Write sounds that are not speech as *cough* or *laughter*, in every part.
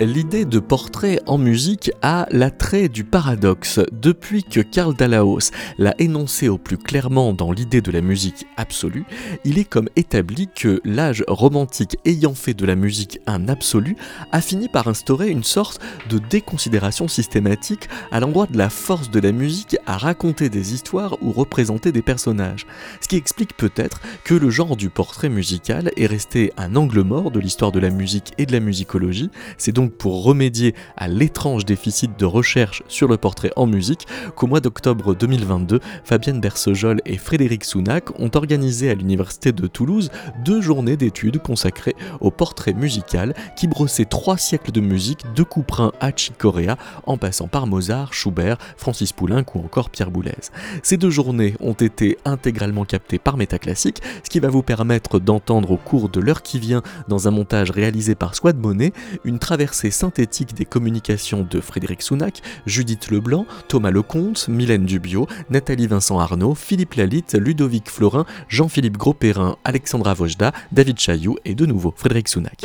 l'idée de portrait en musique a l'attrait du paradoxe. Depuis que Karl Dallaos l'a énoncé au plus clairement dans l'idée de la musique absolue, il est comme établi que l'âge romantique ayant fait de la musique un absolu a fini par instaurer une sorte de déconsidération systématique à l'endroit de la force de la musique à raconter des histoires ou représenter des personnages. Ce qui explique peut-être que le genre du portrait musical est resté un angle mort de l'histoire de la musique et de la musicologie. Pour remédier à l'étrange déficit de recherche sur le portrait en musique qu'au mois d'octobre 2022, Fabienne Bersejol et Frédéric Sounac ont organisé à l'Université de Toulouse deux journées d'études consacrées au portrait musical qui brossait trois siècles de musique de Couperin à Chicorea en passant par Mozart, Schubert, Francis Poulenc ou encore Pierre Boulez. Ces deux journées ont été intégralement captées par Métaclassique, ce qui va vous permettre d'entendre au cours de l'heure qui vient, dans un montage réalisé par Swad Monet, une traversée synthétique des communications de Frédéric Sounac, Judith Leblanc, Thomas Lecomte, Mylène Dubio, Nathalie Vincent Arnaud, Philippe Lalitte, Ludovic Florin, Jean-Philippe Gros-Perrin, Alexandra Vojda, David Chailloux et de nouveau Frédéric Sounac.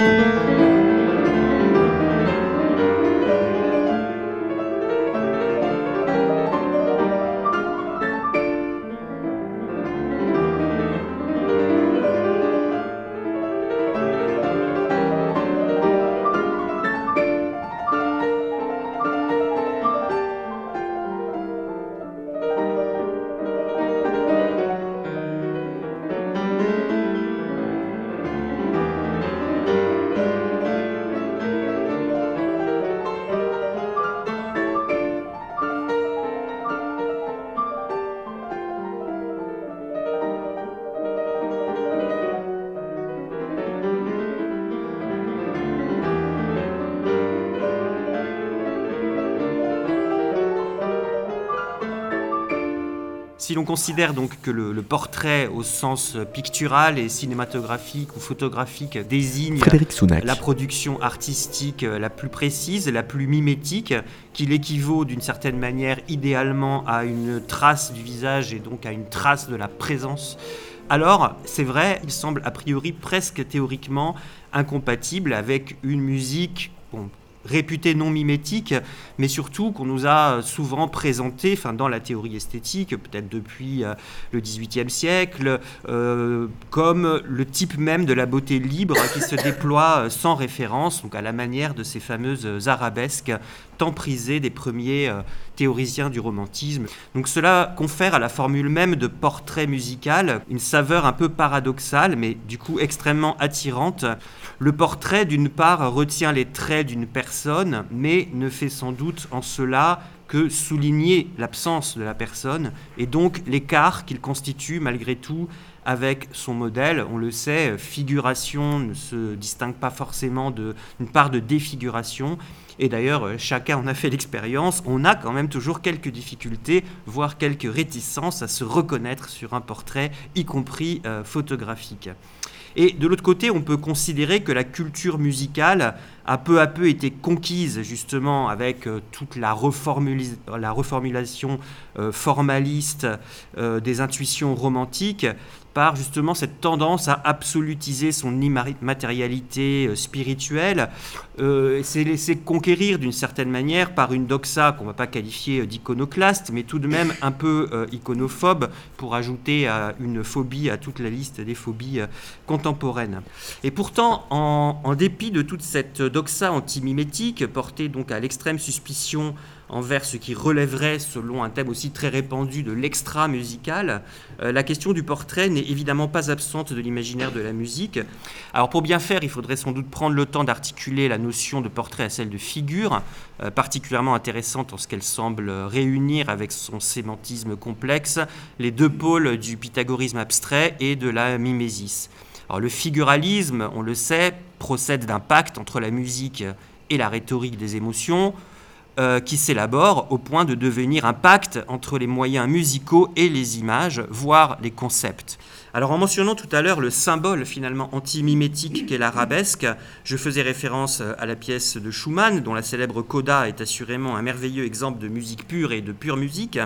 Si l'on considère donc que le, portrait au sens pictural et cinématographique ou photographique désigne la production artistique la plus précise, la plus mimétique, qu'il équivaut d'une certaine manière idéalement à une trace du visage et donc à une trace de la présence, alors c'est vrai, il semble a priori presque théoriquement incompatible avec une musique réputé non mimétique, mais surtout qu'on nous a souvent présenté, enfin dans la théorie esthétique, peut-être depuis euh, le XVIIIe siècle, euh, comme le type même de la beauté libre qui se déploie euh, sans référence, donc à la manière de ces fameuses arabesques tant prisées des premiers théoriciens du romantisme. Donc cela confère à la formule même de portrait musical une saveur un peu paradoxale, mais du coup extrêmement attirante. Le portrait, d'une part, retient les traits d'une personne, mais ne fait sans doute en cela que souligner l'absence de la personne et donc l'écart qu'il constitue malgré tout avec son modèle. On le sait, figuration ne se distingue pas forcément d'une part de défiguration. Et d'ailleurs, chacun en a fait l'expérience. On a quand même toujours quelques difficultés, voire quelques réticences à se reconnaître sur un portrait, y compris euh, photographique. Et de l'autre côté, on peut considérer que la culture musicale a peu à peu été conquise justement avec euh, toute la, reformulation euh, formaliste euh, des intuitions romantiques par justement cette tendance à absolutiser son immatérialité spirituelle, euh, c'est laisser conquérir d'une certaine manière par une doxa qu'on ne va pas qualifier d'iconoclaste, mais tout de même un peu iconophobe pour ajouter à une phobie à toute la liste des phobies contemporaines. Et pourtant, en, en, dépit de toute cette doxa antimimétique portée donc à l'extrême suspicion envers ce qui relèverait, selon un thème aussi très répandu, de l'extra musical, euh, la question du portrait n'est évidemment pas absente de l'imaginaire de la musique. Alors pour bien faire, il faudrait sans doute prendre le temps d'articuler la notion de portrait à celle de figure, euh, particulièrement intéressante en ce qu'elle semble réunir avec son sémantisme complexe les deux pôles du pythagorisme abstrait et de la mimésis. Alors le figuralisme, on le sait, procède d'un pacte entre la musique et la rhétorique des émotions, euh, qui s'élabore au point de devenir un pacte entre les moyens musicaux et les images, voire les concepts. Alors en mentionnant tout à l'heure le symbole finalement anti-mimétique qu'est l'arabesque, je faisais référence à la pièce de Schumann, dont la célèbre coda est assurément un merveilleux exemple de musique pure et de pure musique.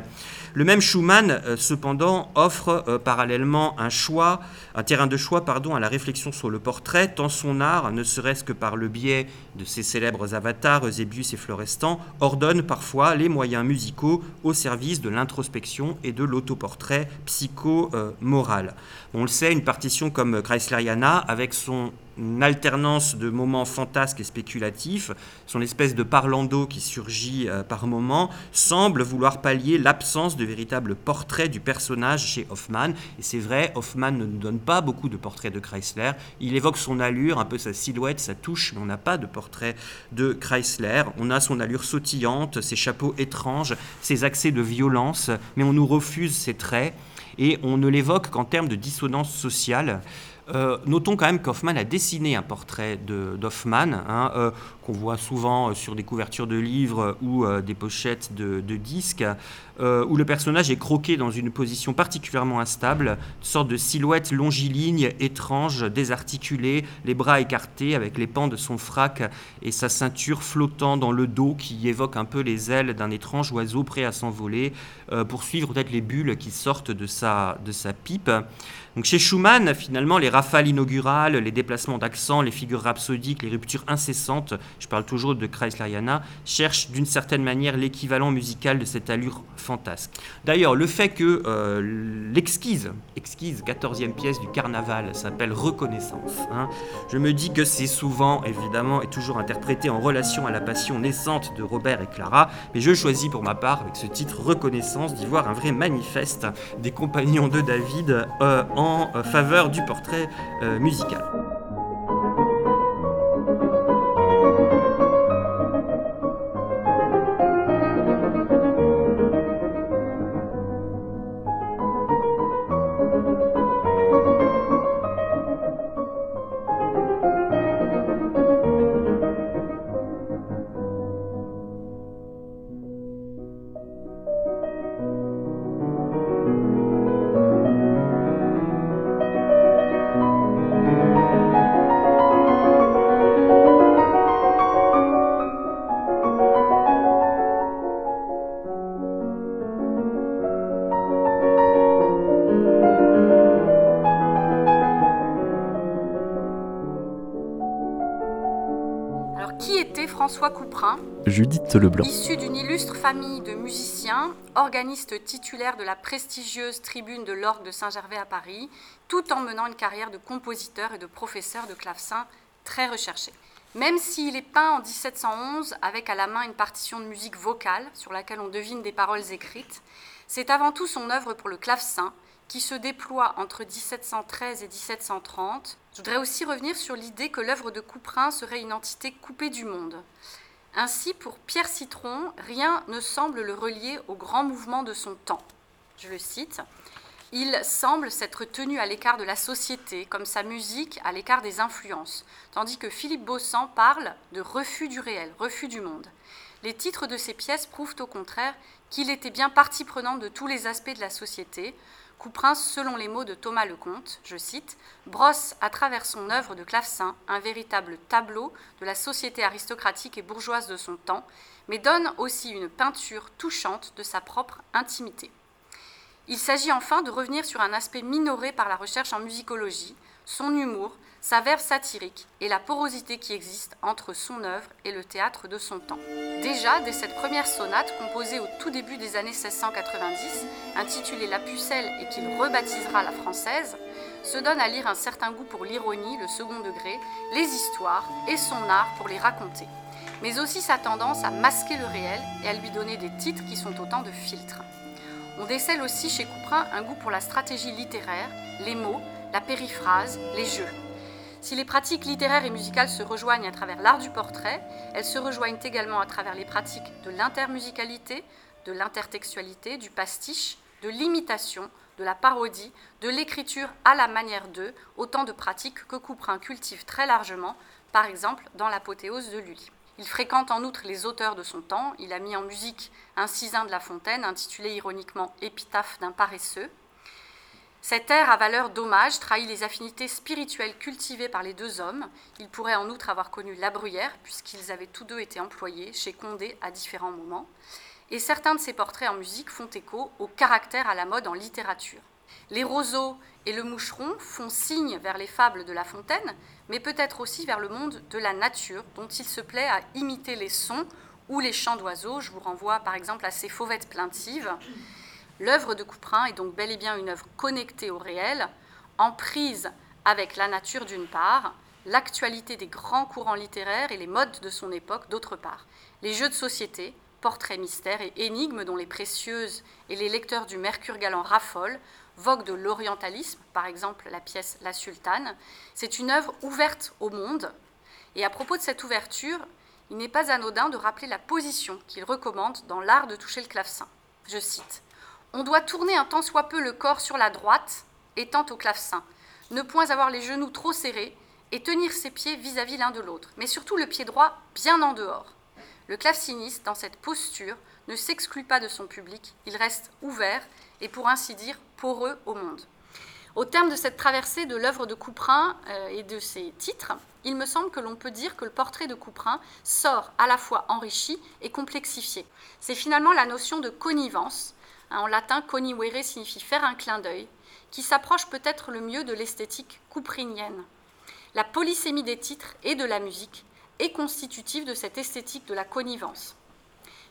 Le même Schumann, euh, cependant, offre euh, parallèlement un choix, un terrain de choix pardon, à la réflexion sur le portrait, tant son art, ne serait-ce que par le biais de ses célèbres avatars, Eusebius et Florestan, ordonne parfois les moyens musicaux au service de l'introspection et de l'autoportrait psycho-moral. On le sait, une partition comme Chrysleriana, avec son alternance de moments fantasques et spéculatifs, son espèce de parlando qui surgit euh, par moments, semble vouloir pallier l'absence de véritable portrait du personnage chez Hoffman. Et c'est vrai, Hoffman ne nous donne pas beaucoup de portraits de Chrysler. Il évoque son allure, un peu sa silhouette, sa touche, mais on n'a pas de portrait de Chrysler. On a son allure sautillante, ses chapeaux étranges, ses accès de violence, mais on nous refuse ses traits et on ne l'évoque qu'en termes de dissonance sociale. Euh, notons quand même qu'Hoffman a dessiné un portrait d'Hoffman, hein, euh, qu'on voit souvent euh, sur des couvertures de livres ou des pochettes de, disques, où le personnage est croqué dans une position particulièrement instable, une sorte de silhouette longiligne, étrange, désarticulée, les bras écartés avec les pans de son frac et sa ceinture flottant dans le dos qui évoque un peu les ailes d'un étrange oiseau prêt à s'envoler, pour suivre peut-être les bulles qui sortent de sa, de sa pipe. Donc chez Schumann, finalement, les rafales inaugurales, les déplacements d'accent, les figures rhapsodiques, les ruptures incessantes, je parle toujours de Chrysleriana, cherchent d'une certaine manière l'équivalent musical de cette allure D'ailleurs, le fait que euh, l'exquise, exquise 14e pièce du carnaval s'appelle Reconnaissance, hein, je me dis que c'est souvent, évidemment, et toujours interprété en relation à la passion naissante de Robert et Clara, mais je choisis pour ma part, avec ce titre Reconnaissance, d'y voir un vrai manifeste des compagnons de David euh, en euh, faveur du portrait musical. Judith Leblanc. Issu d'une illustre famille de musiciens, organiste titulaire de la prestigieuse tribune de l'Orgue de Saint-Gervais à Paris, tout en menant une carrière de compositeur et de professeur de clavecin très recherchée. Même s'il est peint en 1711 avec à la main une partition de musique vocale sur laquelle on devine des paroles écrites, c'est avant tout son œuvre pour le clavecin qui se déploie entre 1713 et 1730. Je voudrais aussi revenir sur l'idée que l'œuvre de Couperin serait une entité coupée du monde. Ainsi, pour Pierre Citron, rien ne semble le relier au grand mouvement de son temps. Je le cite. Il semble s'être tenu à l'écart de la société, comme sa musique à l'écart des influences, tandis que Philippe Bossan parle de refus du réel, refus du monde. Les titres de ses pièces prouvent au contraire qu'il était bien partie prenante de tous les aspects de la société, Couperin, selon les mots de Thomas Lecomte, je cite, brosse à travers son œuvre de clavecin un véritable tableau de la société aristocratique et bourgeoise de son temps, mais donne aussi une peinture touchante de sa propre intimité. Il s'agit enfin de revenir sur un aspect minoré par la recherche en musicologie, son humour, sa verve satirique et la porosité qui existe entre son œuvre et le théâtre de son temps. Déjà, dès cette première sonate, composée au tout début des années 1690, intitulée La Pucelle et qu'il rebaptisera la Française, se donne à lire un certain goût pour l'ironie, le second degré, les histoires et son art pour les raconter, mais aussi sa tendance à masquer le réel et à lui donner des titres qui sont autant de filtres. On décèle aussi chez Couperin un goût pour la stratégie littéraire, les mots, la périphrase, les jeux. Si les pratiques littéraires et musicales se rejoignent à travers l'art du portrait, elles se rejoignent également à travers les pratiques de l'intermusicalité, de l'intertextualité, du pastiche, de l'imitation, de la parodie, de l'écriture à la manière d'eux, autant de pratiques que Couperin cultive très largement, par exemple dans l'apothéose de Lully. Il fréquente en outre les auteurs de son temps. Il a mis en musique un cisin de La Fontaine, intitulé ironiquement Épitaphe d'un paresseux. Cet air à valeur d'hommage trahit les affinités spirituelles cultivées par les deux hommes. Ils pourraient en outre avoir connu la bruyère, puisqu'ils avaient tous deux été employés chez Condé à différents moments. Et certains de ces portraits en musique font écho au caractère à la mode en littérature. Les roseaux et le moucheron font signe vers les fables de La Fontaine, mais peut-être aussi vers le monde de la nature, dont il se plaît à imiter les sons ou les chants d'oiseaux. Je vous renvoie par exemple à ces fauvettes plaintives L'œuvre de Couperin est donc bel et bien une œuvre connectée au réel, en prise avec la nature d'une part, l'actualité des grands courants littéraires et les modes de son époque d'autre part. Les jeux de société, portraits mystères et énigmes dont les précieuses et les lecteurs du Mercure galant raffolent, vogue de l'orientalisme, par exemple la pièce La Sultane, c'est une œuvre ouverte au monde. Et à propos de cette ouverture, il n'est pas anodin de rappeler la position qu'il recommande dans l'art de toucher le clavecin. Je cite on doit tourner un tant soit peu le corps sur la droite, étant au clavecin, ne point avoir les genoux trop serrés et tenir ses pieds vis-à-vis l'un de l'autre, mais surtout le pied droit bien en dehors. Le claveciniste, dans cette posture, ne s'exclut pas de son public, il reste ouvert et pour ainsi dire poreux au monde. Au terme de cette traversée de l'œuvre de Couperin euh, et de ses titres, il me semble que l'on peut dire que le portrait de Couperin sort à la fois enrichi et complexifié. C'est finalement la notion de connivence, en latin, coniwere signifie faire un clin d'œil, qui s'approche peut-être le mieux de l'esthétique couprinienne. La polysémie des titres et de la musique est constitutive de cette esthétique de la connivence.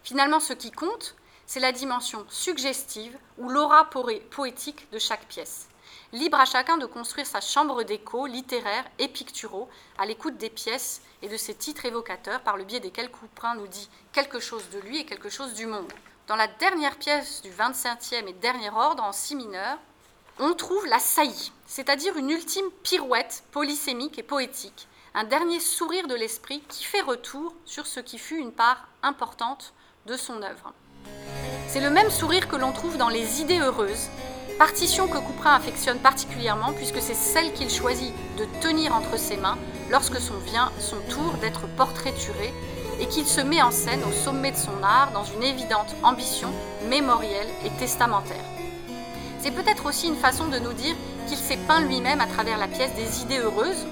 Finalement, ce qui compte, c'est la dimension suggestive ou l'aura poétique de chaque pièce. Libre à chacun de construire sa chambre d'écho littéraire et picturaux à l'écoute des pièces et de ses titres évocateurs par le biais desquels Couperin nous dit quelque chose de lui et quelque chose du monde. Dans la dernière pièce du 25e et dernier ordre, en si mineur, on trouve la saillie, c'est-à-dire une ultime pirouette polysémique et poétique, un dernier sourire de l'esprit qui fait retour sur ce qui fut une part importante de son œuvre. C'est le même sourire que l'on trouve dans Les Idées heureuses, partition que Couperin affectionne particulièrement puisque c'est celle qu'il choisit de tenir entre ses mains lorsque son vient son tour d'être portraituré et qu'il se met en scène au sommet de son art dans une évidente ambition mémorielle et testamentaire. C'est peut-être aussi une façon de nous dire qu'il s'est peint lui-même à travers la pièce des idées heureuses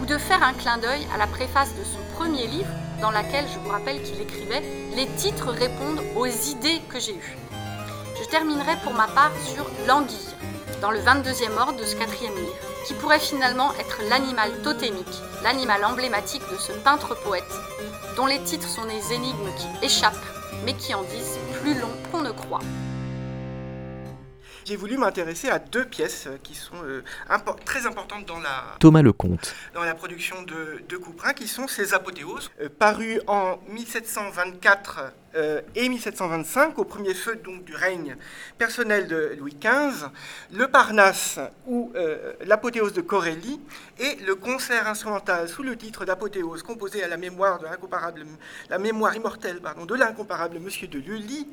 ou de faire un clin d'œil à la préface de son premier livre dans laquelle je vous rappelle qu'il écrivait Les titres répondent aux idées que j'ai eues. Je terminerai pour ma part sur L'Anguille, dans le 22e ordre de ce quatrième livre, qui pourrait finalement être l'animal totémique, l'animal emblématique de ce peintre-poète, dont les titres sont des énigmes qui échappent, mais qui en disent plus long qu'on ne croit j'ai voulu m'intéresser à deux pièces qui sont euh, très importantes dans la, Thomas Lecomte. dans la production de, de Couperin, qui sont ses apothéoses, euh, parues en 1724 euh, et 1725, au premier feu donc, du règne personnel de Louis XV, le Parnasse ou l'apothéose de Corelli et le concert instrumental sous le titre d'apothéose composé à la mémoire de l'incomparable, la mémoire immortelle pardon, de l'incomparable Monsieur de Lully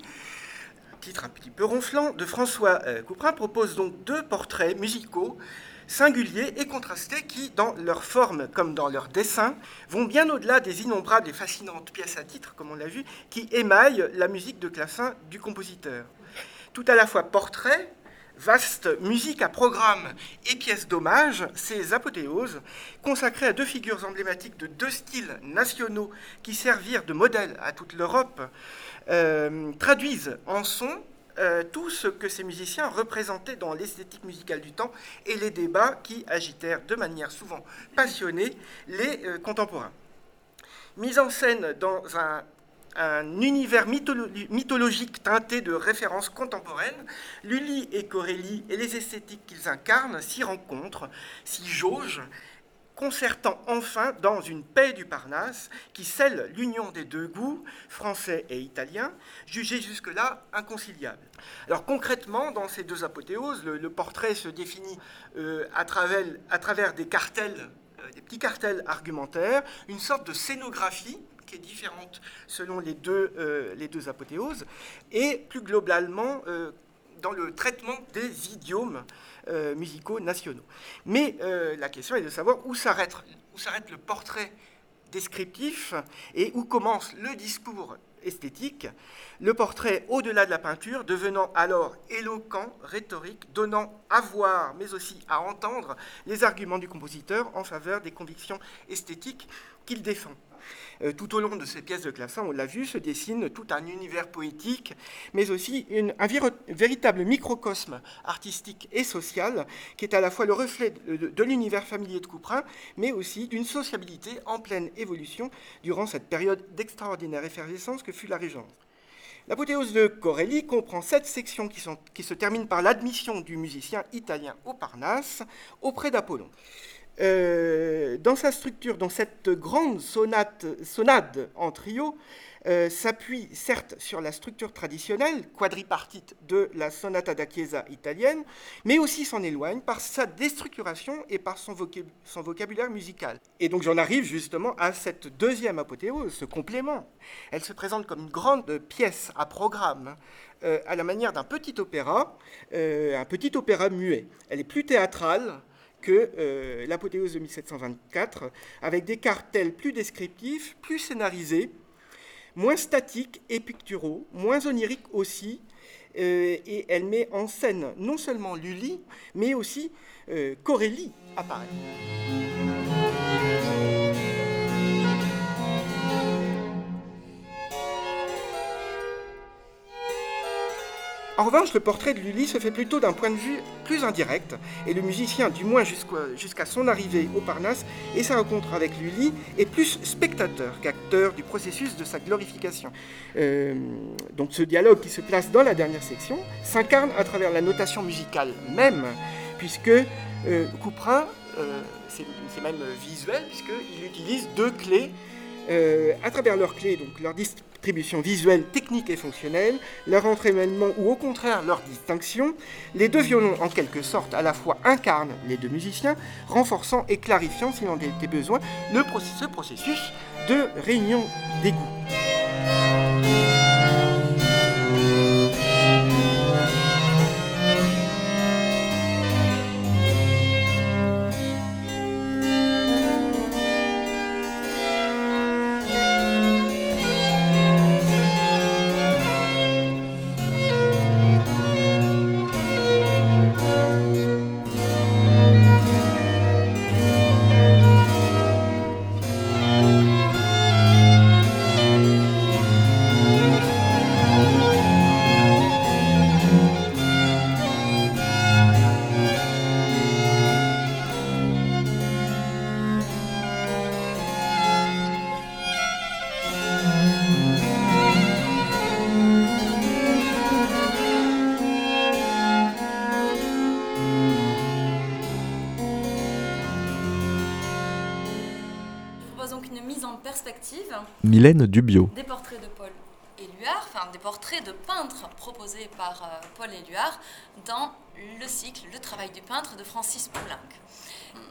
titre un petit peu ronflant, de François euh, Couperin propose donc deux portraits musicaux singuliers et contrastés qui, dans leur forme comme dans leur dessin, vont bien au-delà des innombrables et fascinantes pièces à titre, comme on l'a vu, qui émaillent la musique de classin du compositeur. Tout à la fois portrait, vaste musique à programme et pièces d'hommage, ces apothéoses, consacrées à deux figures emblématiques de deux styles nationaux qui servirent de modèle à toute l'Europe, euh, traduisent en son euh, tout ce que ces musiciens représentaient dans l'esthétique musicale du temps et les débats qui agitèrent de manière souvent passionnée les euh, contemporains. Mise en scène dans un, univers mythologique teinté de références contemporaines, Lully et Corelli et les esthétiques qu'ils incarnent s'y rencontrent, s'y jaugent concertant enfin dans une paix du Parnasse qui scelle l'union des deux goûts, français et italien, jugés jusque-là inconciliables. Alors concrètement, dans ces deux apothéoses, le, portrait se définit euh, à, travers, des cartels, euh, des petits cartels argumentaires, une sorte de scénographie qui est différente selon les deux, euh, les deux apothéoses, et plus globalement dans le traitement des idiomes euh, musicaux nationaux. Mais euh, la question est de savoir où s'arrête, où s'arrête le portrait descriptif et où commence le discours esthétique, le portrait au-delà de la peinture devenant alors éloquent, rhétorique, donnant à voir, mais aussi à entendre les arguments du compositeur en faveur des convictions esthétiques qu'il défend. Euh, tout au long de ces pièces de clavecin, on l'a vu, se dessine tout un univers poétique, mais aussi un véritable microcosme artistique et social, qui est à la fois le reflet de, l'univers familier de Couperin, mais aussi d'une sociabilité en pleine évolution durant cette période d'extraordinaire effervescence que fut la Régence. L'apothéose de Corelli comprend sept sections qui, qui se terminent par l'admission du musicien italien au Parnasse auprès d'Apollon. Euh, dans sa structure, dans cette grande sonate, sonade en trio, euh, s'appuie certes sur la structure traditionnelle, quadripartite de la sonata da chiesa italienne, mais aussi s'en éloigne par sa déstructuration et par son, vocabulaire musical. Et donc j'en arrive justement à cette deuxième apothéose, ce complément. Elle se présente comme une grande pièce à programme, euh, à la manière d'un petit opéra, un petit opéra muet. Elle est plus théâtrale, que euh, l'apothéose de 1724, avec des cartels plus descriptifs, plus scénarisés, moins statiques et picturaux, moins oniriques aussi, euh, et elle met en scène non seulement Lully, mais aussi euh, Corelli apparaît. En revanche, le portrait de Lully se fait plutôt d'un point de vue plus indirect, et le musicien, du moins jusqu'à son arrivée au Parnasse et sa rencontre avec Lully, est plus spectateur qu'acteur du processus de sa glorification. Euh, donc ce dialogue qui se place dans la dernière section s'incarne à travers la notation musicale même, puisque euh, Couperin, euh, c'est même visuel, puisqu'il utilise deux clés à travers leurs clés, donc leur distribution visuelle, technique et fonctionnelle, leur entraînement ou au contraire leur distinction, les deux violons en quelque sorte à la fois incarnent les deux musiciens, renforçant et clarifiant, s'il en était besoin, le ce processus de réunion des goûts. Des portraits de Paul Éluard, enfin des portraits de peintres proposés par euh, Paul Éluard dans le cycle Le travail du peintre de Francis Poulenc.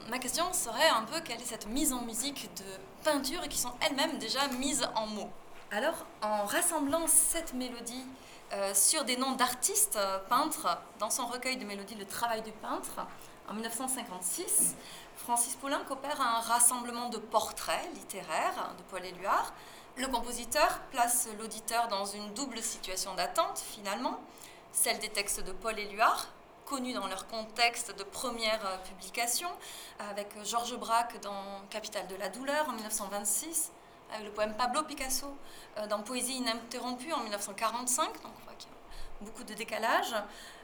Ma question serait un peu quelle est cette mise en musique de peintures qui sont elles-mêmes déjà mises en mots? Alors, en rassemblant cette mélodie euh, sur des noms d'artistes euh, peintres dans son recueil de mélodies Le travail du peintre, en 1956, Francis Poulenc opère un rassemblement de portraits littéraires de Paul Éluard. Le compositeur place l'auditeur dans une double situation d'attente, finalement, celle des textes de Paul Éluard, connus dans leur contexte de première publication, avec Georges Braque dans Capitale de la douleur en 1926, avec le poème Pablo Picasso euh, dans Poésie ininterrompue en 1945, donc on voit qu'il beaucoup de décalage.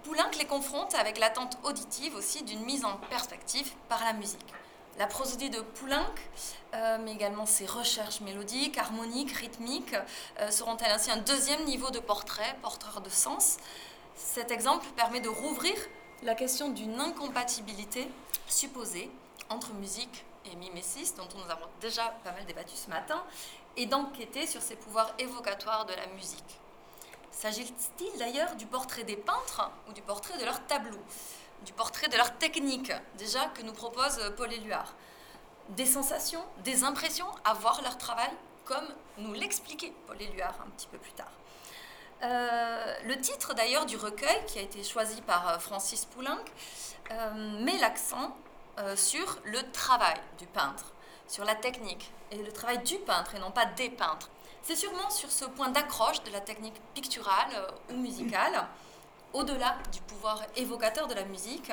Poulenc les confronte avec l'attente auditive aussi d'une mise en perspective par la musique. La prosodie de Poulenc, euh, mais également ses recherches mélodiques, harmoniques, rythmiques, euh, seront-elles ainsi un deuxième niveau de portrait, porteur de sens? Cet exemple permet de rouvrir la question d'une incompatibilité supposée entre musique et mimésis, dont nous avons déjà pas mal débattu ce matin, et d'enquêter sur ces pouvoirs évocatoires de la musique. S'agit-il d'ailleurs du portrait des peintres ou du portrait de leur tableau? Du portrait de leur technique, déjà, que nous propose Paul Éluard. Des sensations, des impressions à voir leur travail, comme nous l'expliquait Paul Éluard un petit peu plus tard. Euh, le titre d'ailleurs du recueil, qui a été choisi par euh, Francis Poulenc, euh, met l'accent sur le travail du peintre, sur la technique, et le travail du peintre et non pas des peintres. C'est sûrement sur ce point d'accroche de la technique picturale ou musicale au-delà du pouvoir évocateur de la musique,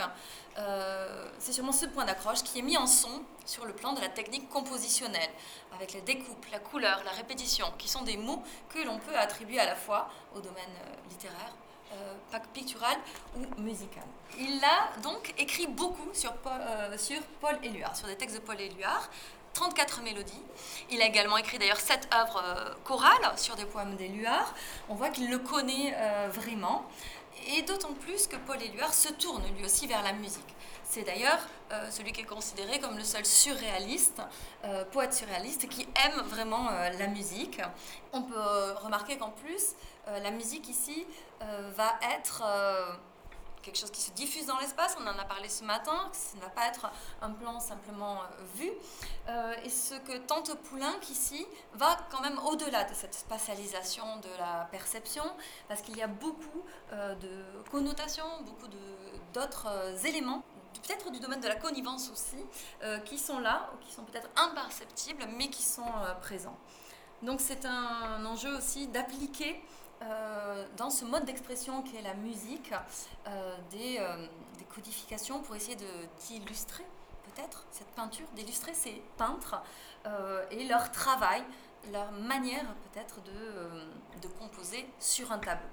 euh, c'est sûrement ce point d'accroche qui est mis en son sur le plan de la technique compositionnelle, avec la découpe, la couleur, la répétition, qui sont des mots que l'on peut attribuer à la fois au domaine euh, littéraire, euh, pictural ou musical. Il a donc écrit beaucoup sur sur Paul Éluard, sur des textes de Paul Éluard, 34 mélodies. Il a également écrit d'ailleurs sept œuvres chorales sur des poèmes d'Éluard. On voit qu'il le connaît vraiment et d'autant plus que Paul Éluard se tourne lui aussi vers la musique. C'est d'ailleurs euh, celui qui est considéré comme le seul surréaliste, euh, poète surréaliste, qui aime vraiment euh, la musique. On peut remarquer qu'en plus, la musique ici va être quelque chose qui se diffuse dans l'espace, on en a parlé ce matin, ça ne va pas être un plan simplement euh, vu. Euh, et ce que tente Poulenc ici va quand même au-delà de cette spatialisation de la perception, parce qu'il y a beaucoup euh, de connotations, beaucoup d'autres éléments peut-être du domaine de la connivence aussi, qui sont là, ou qui sont peut-être imperceptibles, mais qui sont présents. Donc c'est un enjeu aussi d'appliquer euh, dans ce mode d'expression qui est la musique, euh, des, euh, des, codifications pour essayer d'illustrer peut-être cette peinture, d'illustrer ces peintres et leur travail, leur manière peut-être de, composer sur un tableau.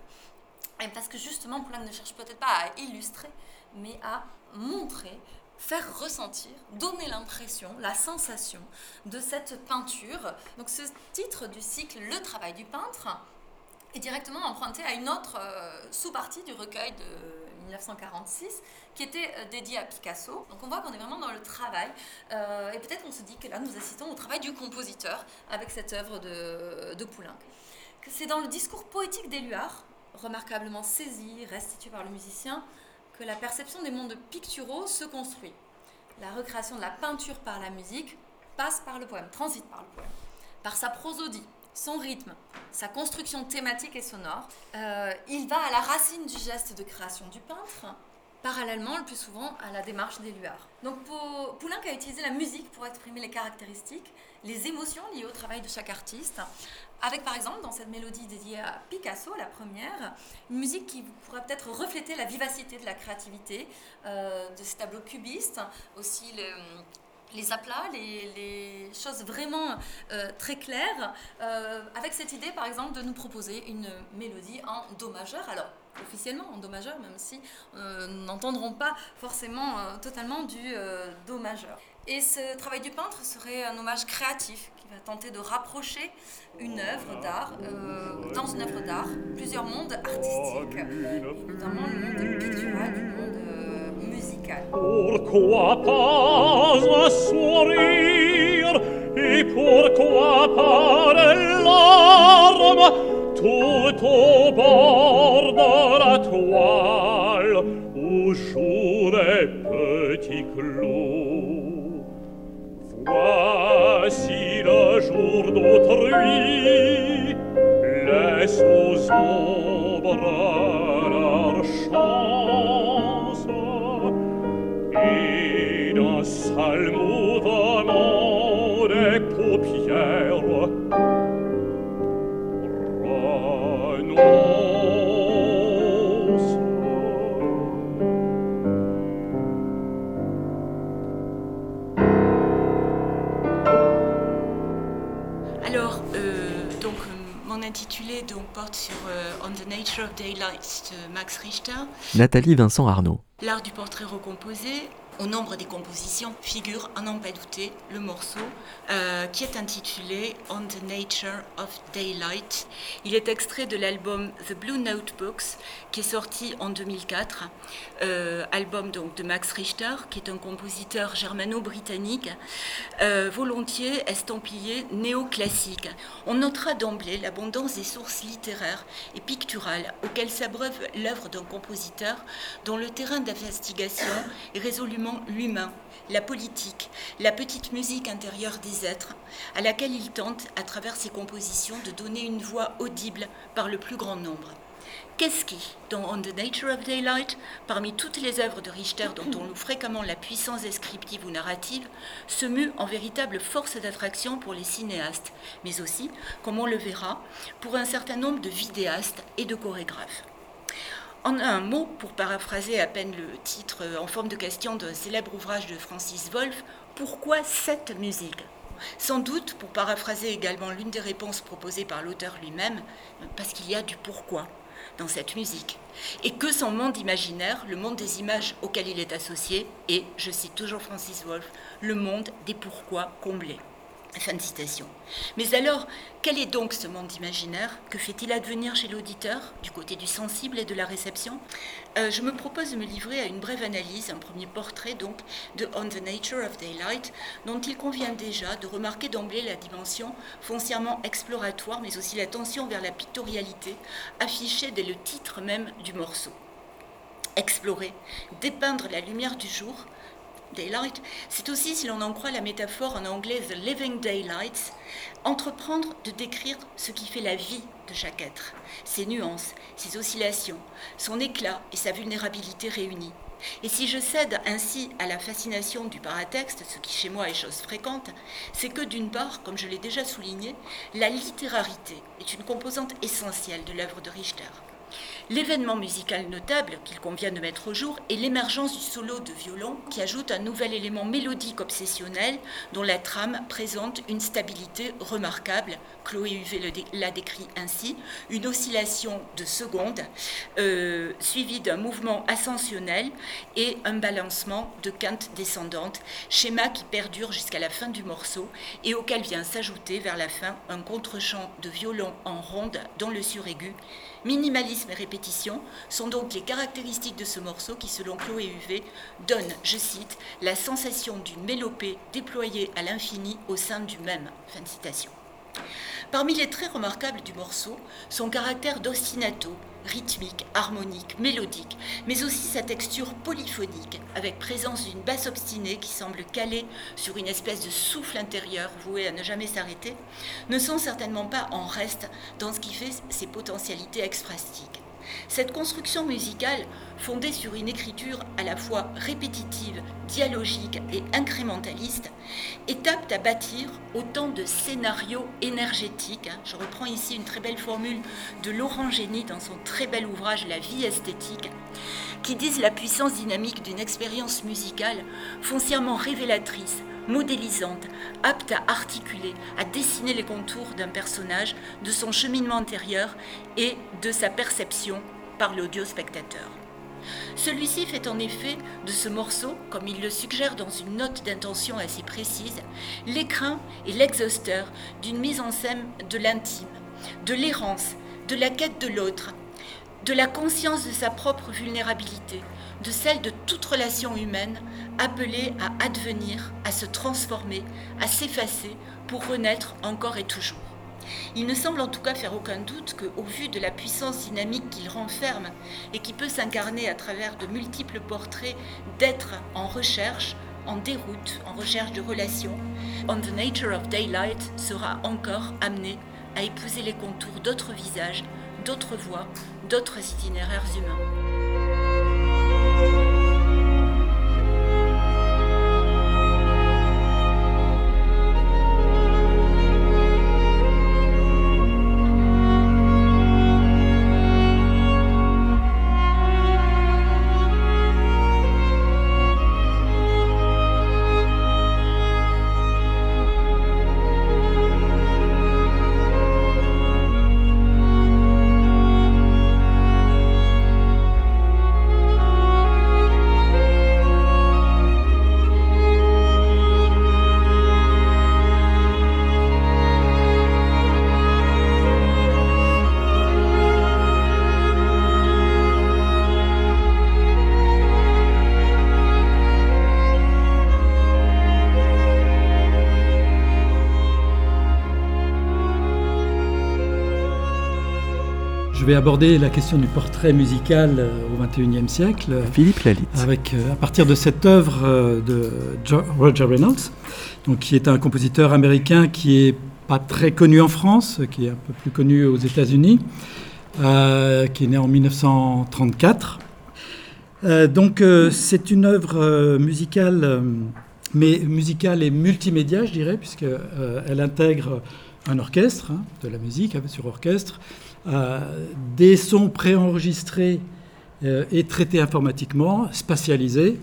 Et parce que justement, Poulenc ne cherche peut-être pas à illustrer, mais à montrer faire ressentir, donner l'impression, la sensation de cette peinture. Donc ce titre du cycle Le travail du peintre, est directement emprunté à une autre euh, sous-partie du recueil de 1946 qui était euh, dédiée à Picasso. Donc on voit qu'on est vraiment dans le travail euh, et peut-être on se dit que là nous assistons au travail du compositeur avec cette œuvre de, de Poulenc. C'est dans le discours poétique d'Éluard, remarquablement saisi, restitué par le musicien, que la perception des mondes picturaux se construit. La recréation de la peinture par la musique passe par le poème, transite par le poème, par sa prosodie, son rythme, sa construction thématique et sonore. Euh, il va à la racine du geste de création du peintre, parallèlement le plus souvent à la démarche d'Éluard. Donc Poulenc a utilisé la musique pour exprimer les caractéristiques, les émotions liées au travail de chaque artiste, avec par exemple dans cette mélodie dédiée à Picasso, la première, une musique qui pourrait peut-être refléter la vivacité de la créativité euh, de ces tableaux cubistes, aussi le, les aplats, les, choses vraiment euh, très claires, euh, avec cette idée par exemple de nous proposer une mélodie en Do majeur. Alors officiellement en Do majeur, même si euh, nous n'entendrons pas forcément totalement du Do majeur. Et ce travail du peintre serait un hommage créatif qui va tenter de rapprocher une œuvre d'art, dans une œuvre d'art, plusieurs mondes artistiques, notamment le monde pictural, du monde musical. Pourquoi pas sourire et pourquoi pas des larmes tout au bord de la toile où jouent des petits. Voici le jour d'autrui, laisse aux ombres leur chance Nathalie Vincent Arnaud. L'art du portrait recomposé, au nombre des compositions figure, à n'en pas douter, le morceau euh, qui est intitulé On the Nature of Daylight. Il est extrait de l'album The Blue Notebooks qui est sorti en 2004, euh, album donc de Max Richter, qui est un compositeur germano-britannique, euh, volontiers estampillé néoclassique. On notera d'emblée l'abondance des sources littéraires et picturales auxquelles s'abreuve l'œuvre d'un compositeur dont le terrain d'investigation est résolument l'humain, la politique, la petite musique intérieure des êtres, à laquelle il tente, à travers ses compositions, de donner une voix audible par le plus grand nombre. Qu'est-ce qui, dans On the Nature of Daylight, parmi toutes les œuvres de Richter dont on loue fréquemment la puissance descriptive ou narrative, se mue en véritable force d'attraction pour les cinéastes, mais aussi, comme on le verra, pour un certain nombre de vidéastes et de chorégraphes? En un mot, pour paraphraser à peine le titre en forme de question d'un célèbre ouvrage de Francis Wolff, pourquoi cette musique? Sans doute, pour paraphraser également l'une des réponses proposées par l'auteur lui-même, parce qu'il y a du pourquoi dans cette musique, et que son monde imaginaire, le monde des images auxquelles il est associé, est, je cite toujours Francis Wolff, le monde des pourquoi comblés. Fin de citation. Mais alors, quel est donc ce monde imaginaire Que fait-il advenir chez l'auditeur, du côté du sensible et de la réception? Euh, Je me propose de me livrer à une brève analyse, un premier portrait donc de On the Nature of Daylight, dont il convient déjà de remarquer d'emblée la dimension foncièrement exploratoire, mais aussi la tension vers la pictorialité, affichée dès le titre même du morceau. Explorer, dépeindre la lumière du jour, Daylight, c'est aussi, si l'on en croit la métaphore en anglais The Living Daylights, entreprendre de décrire ce qui fait la vie de chaque être, ses nuances, ses oscillations, son éclat et sa vulnérabilité réunis. Et si je cède ainsi à la fascination du paratexte, ce qui chez moi est chose fréquente, c'est que d'une part, comme je l'ai déjà souligné, la littérarité est une composante essentielle de l'œuvre de Richter. L'événement musical notable qu'il convient de mettre au jour est l'émergence du solo de violon qui ajoute un nouvel élément mélodique obsessionnel dont la trame présente une stabilité remarquable. Chloé Huvet l'a décrit ainsi, une oscillation de secondes euh, suivie d'un mouvement ascensionnel et un balancement de quintes descendantes, schéma qui perdure jusqu'à la fin du morceau et auquel vient s'ajouter vers la fin un contre-champ de violon en ronde dans le suraigu Minimalisme et répétition sont donc les caractéristiques de ce morceau qui, selon Chloé Huvet, donne, je cite, la sensation d'une mélopée déployée à l'infini au sein du même. Fin de citation. Parmi les traits remarquables du morceau, son caractère d'ostinato, rythmique, harmonique, mélodique, mais aussi sa texture polyphonique, avec présence d'une basse obstinée qui semble caler sur une espèce de souffle intérieur voué à ne jamais s'arrêter, ne sont certainement pas en reste dans ce qui fait ses potentialités exprastiques. Cette construction musicale, fondée sur une écriture à la fois répétitive, dialogique et incrémentaliste, est apte à bâtir autant de scénarios énergétiques. Je reprends ici une très belle formule de Laurent Génie dans son très bel ouvrage La vie esthétique, qui disent la puissance dynamique d'une expérience musicale foncièrement révélatrice, modélisante, apte à articuler, à dessiner les contours d'un personnage, de son cheminement intérieur et de sa perception par l'audio-spectateur. Celui-ci fait en effet de ce morceau, comme il le suggère dans une note d'intention assez précise, l'écrin et l'exhausteur d'une mise en scène de l'intime, de l'errance, de la quête de l'autre, de la conscience de sa propre vulnérabilité, de celle de toute relation humaine appelée à advenir, à se transformer, à s'effacer pour renaître encore et toujours. Il ne semble en tout cas faire aucun doute qu'au vu de la puissance dynamique qu'il renferme et qui peut s'incarner à travers de multiples portraits d'êtres en recherche, en déroute, en recherche de relations, On the Nature of Daylight sera encore amené à épouser les contours d'autres visages, d'autres voies, d'autres itinéraires humains. Je vais aborder la question du portrait musical euh, au XXIe siècle. Philippe Lalit. Avec, euh, à partir de cette œuvre euh, de Roger Reynolds, donc, qui est un compositeur américain qui est pas très connu en France, qui est un peu plus connu aux États-Unis, qui est né en 1934. donc c'est une œuvre musicale, mais musicale et multimédia, je dirais, puisqu'elle intègre un orchestre, hein, de la musique sur orchestre, des sons préenregistrés et traités informatiquement, spatialisés,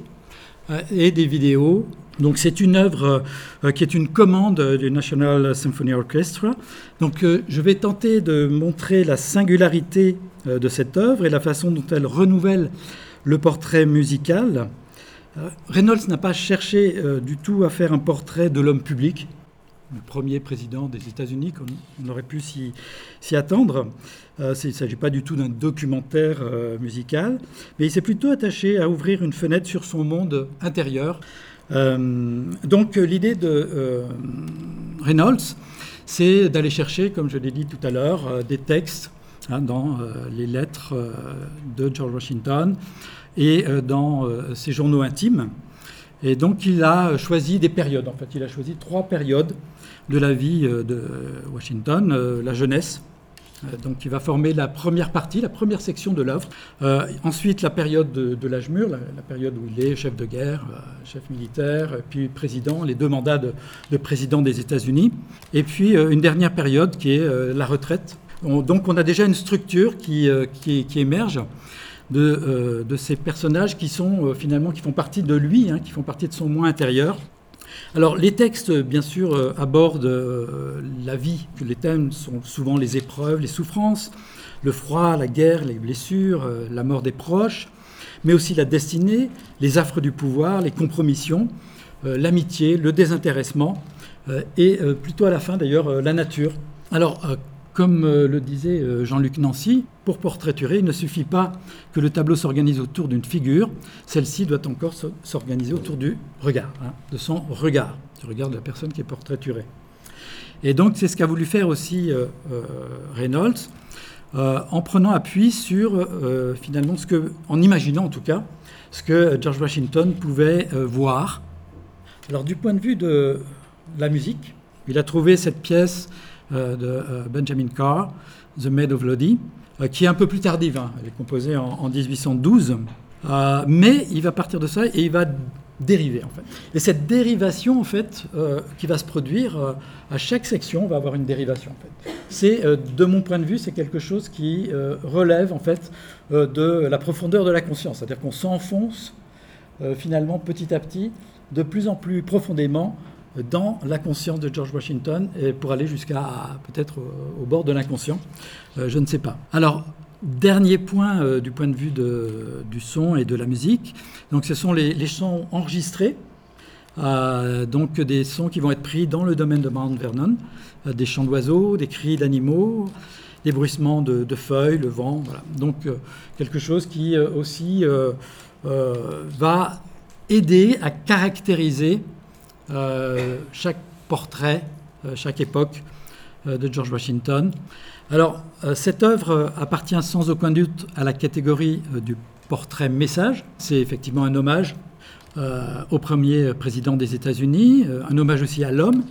et des vidéos donc c'est une œuvre euh, qui est une commande du National Symphony Orchestra. Donc euh, je vais tenter de montrer la singularité euh, de cette œuvre et la façon dont elle renouvelle le portrait musical. Reynolds n'a pas cherché du tout à faire un portrait de l'homme public, le premier président des États-Unis, comme aurait pu s'y attendre. il ne s'agit pas du tout d'un documentaire musical, mais il s'est plutôt attaché à ouvrir une fenêtre sur son monde intérieur, euh, donc l'idée de euh, Reynolds, c'est d'aller chercher, comme je l'ai dit tout à l'heure, euh, des textes hein, dans les lettres de George Washington et dans ses journaux intimes. Et donc il a choisi des périodes, en fait, il a choisi trois périodes de la vie de Washington, la jeunesse, euh, donc, il va former la première partie, la première section de l'œuvre. Euh, ensuite, la période de, l'âge mûr, la, période où il est chef de guerre, euh, chef militaire, puis président, les deux mandats de, président des États-Unis. Et puis, une dernière période qui est la retraite. donc, on a déjà une structure qui, qui, émerge. De, de, ces personnages qui sont finalement qui font partie de lui, hein, qui font partie de son moi intérieur. Alors les textes, bien sûr, euh, abordent euh, la vie, les thèmes sont souvent les épreuves, les souffrances, le froid, la guerre, les blessures, euh, la mort des proches, mais aussi la destinée, les affres du pouvoir, les compromissions, l'amitié, le désintéressement, et plutôt à la fin d'ailleurs la nature. Alors comme euh, le disait euh, Jean-Luc Nancy, pour portraiturer, il ne suffit pas que le tableau s'organise autour d'une figure, celle-ci doit encore s'organiser autour du regard, hein, de son regard, du regard de la personne qui est portraiturée. Et donc c'est ce qu'a voulu faire aussi euh, Reynolds, en prenant appui sur finalement ce que, en imaginant en tout cas, ce que George Washington pouvait voir. Alors du point de vue de la musique, il a trouvé cette pièce de euh, Benjamin Carr, The Maid of Lodi, euh, qui est un peu plus tardive. Hein. Elle est composée en, 1812. mais il va partir de ça et il va dériver en fait. Et cette dérivation en fait qui va se produire à chaque section, on va avoir une dérivation en fait. C'est de mon point de vue, c'est quelque chose qui relève en fait de la profondeur de la conscience, c'est-à-dire qu'on s'enfonce finalement petit à petit de plus en plus profondément dans la conscience de George Washington pour aller jusqu'à peut-être au, bord de l'inconscient. Euh, je ne sais pas. Alors, dernier point euh, du point de vue du son et de la musique. Donc, ce sont les, sons enregistrés. Euh, donc, des sons qui vont être pris dans le domaine de Mount Vernon, des chants d'oiseaux, des cris d'animaux, des bruissements de, de, feuilles, le vent. Voilà. Donc, quelque chose qui aussi va aider à caractériser chaque portrait, euh, chaque époque euh, de George Washington. Alors, cette œuvre appartient sans aucun doute à la catégorie du portrait message. C'est effectivement un hommage au premier président des États-Unis, un hommage aussi à l'homme,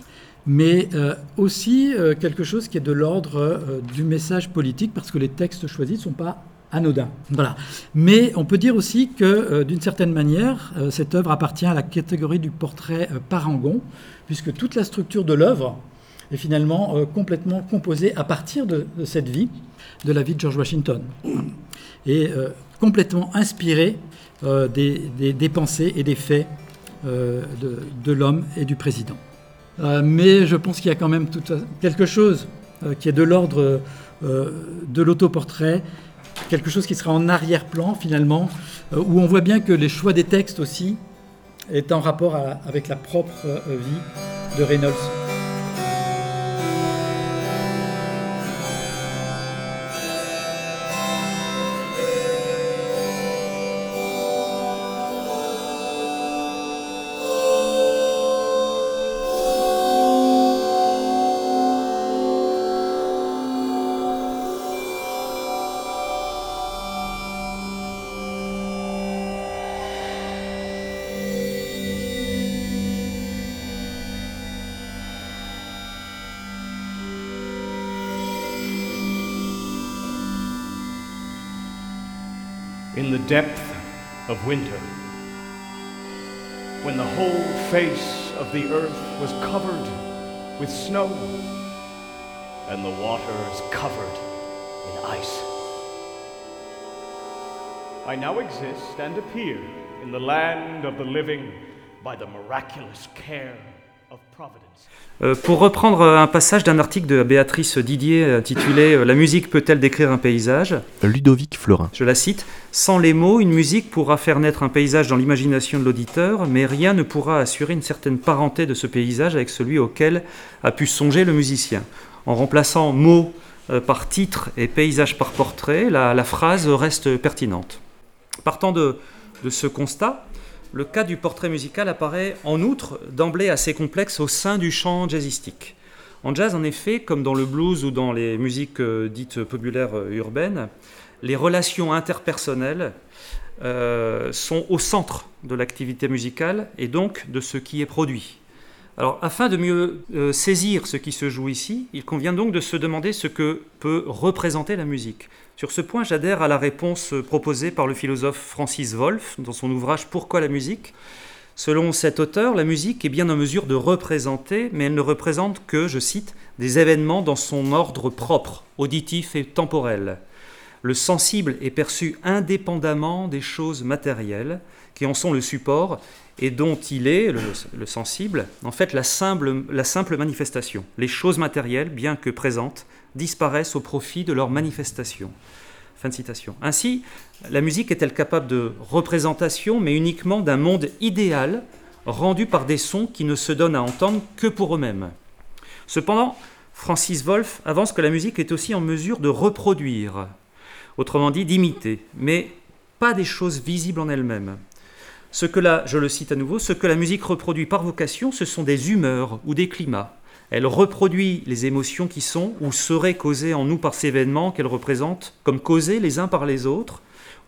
mais aussi quelque chose qui est de l'ordre du message politique, parce que les textes choisis ne sont pas anodin. Voilà. Mais on peut dire aussi que, euh, d'une certaine manière, euh, cette œuvre appartient à la catégorie du portrait euh, parangon, puisque toute la structure de l'œuvre est finalement complètement composée à partir de, cette vie, de la vie de George Washington, et complètement inspirée des, pensées et des faits de, l'homme et du président. mais je pense qu'il y a quand même quelque chose qui est de l'ordre de l'autoportrait quelque chose qui sera en arrière-plan finalement, euh, où on voit bien que les choix des textes aussi est en rapport avec la propre euh, vie de Reynolds. Winter, when the whole face of the earth was covered with snow and the waters covered in ice. I now exist and appear in the land of the living by the miraculous care Euh, pour reprendre un passage d'un article de Béatrice Didier intitulé euh, La musique peut-elle décrire un paysage? Ludovic Florin. Je la cite Sans les mots, une musique pourra faire naître un paysage dans l'imagination de l'auditeur, mais rien ne pourra assurer une certaine parenté de ce paysage avec celui auquel a pu songer le musicien. En remplaçant mots euh, par titre et paysage par portrait, la, phrase reste pertinente. Partant de ce constat, le cas du portrait musical apparaît en outre d'emblée assez complexe au sein du champ jazzistique. En jazz, en effet, comme dans le blues ou dans les musiques euh, dites populaires euh, urbaines, les relations interpersonnelles euh, sont au centre de l'activité musicale et donc de ce qui est produit. Alors, afin de mieux saisir ce qui se joue ici, il convient donc de se demander ce que peut représenter la musique. Sur ce point, j'adhère à la réponse proposée par le philosophe Francis Wolff dans son ouvrage Pourquoi la musique? Selon cet auteur, la musique est bien en mesure de représenter, mais elle ne représente que, je cite, des événements dans son ordre propre, auditif et temporel. Le sensible est perçu indépendamment des choses matérielles qui en sont le support et dont il est, le, sensible, en fait la simple, la simple manifestation. Les choses matérielles, bien que présentes, disparaissent au profit de leur manifestation. Fin de citation. Ainsi, la musique est-elle capable de représentation, mais uniquement d'un monde idéal rendu par des sons qui ne se donnent à entendre que pour eux-mêmes. Cependant, Francis Wolff avance que la musique est aussi en mesure de reproduire, autrement dit d'imiter, mais pas des choses visibles en elles-mêmes. Ce que je le cite à nouveau, ce que la musique reproduit par vocation, ce sont des humeurs ou des climats, elle reproduit les émotions qui sont ou seraient causées en nous par ces événements qu'elle représente comme causés les uns par les autres,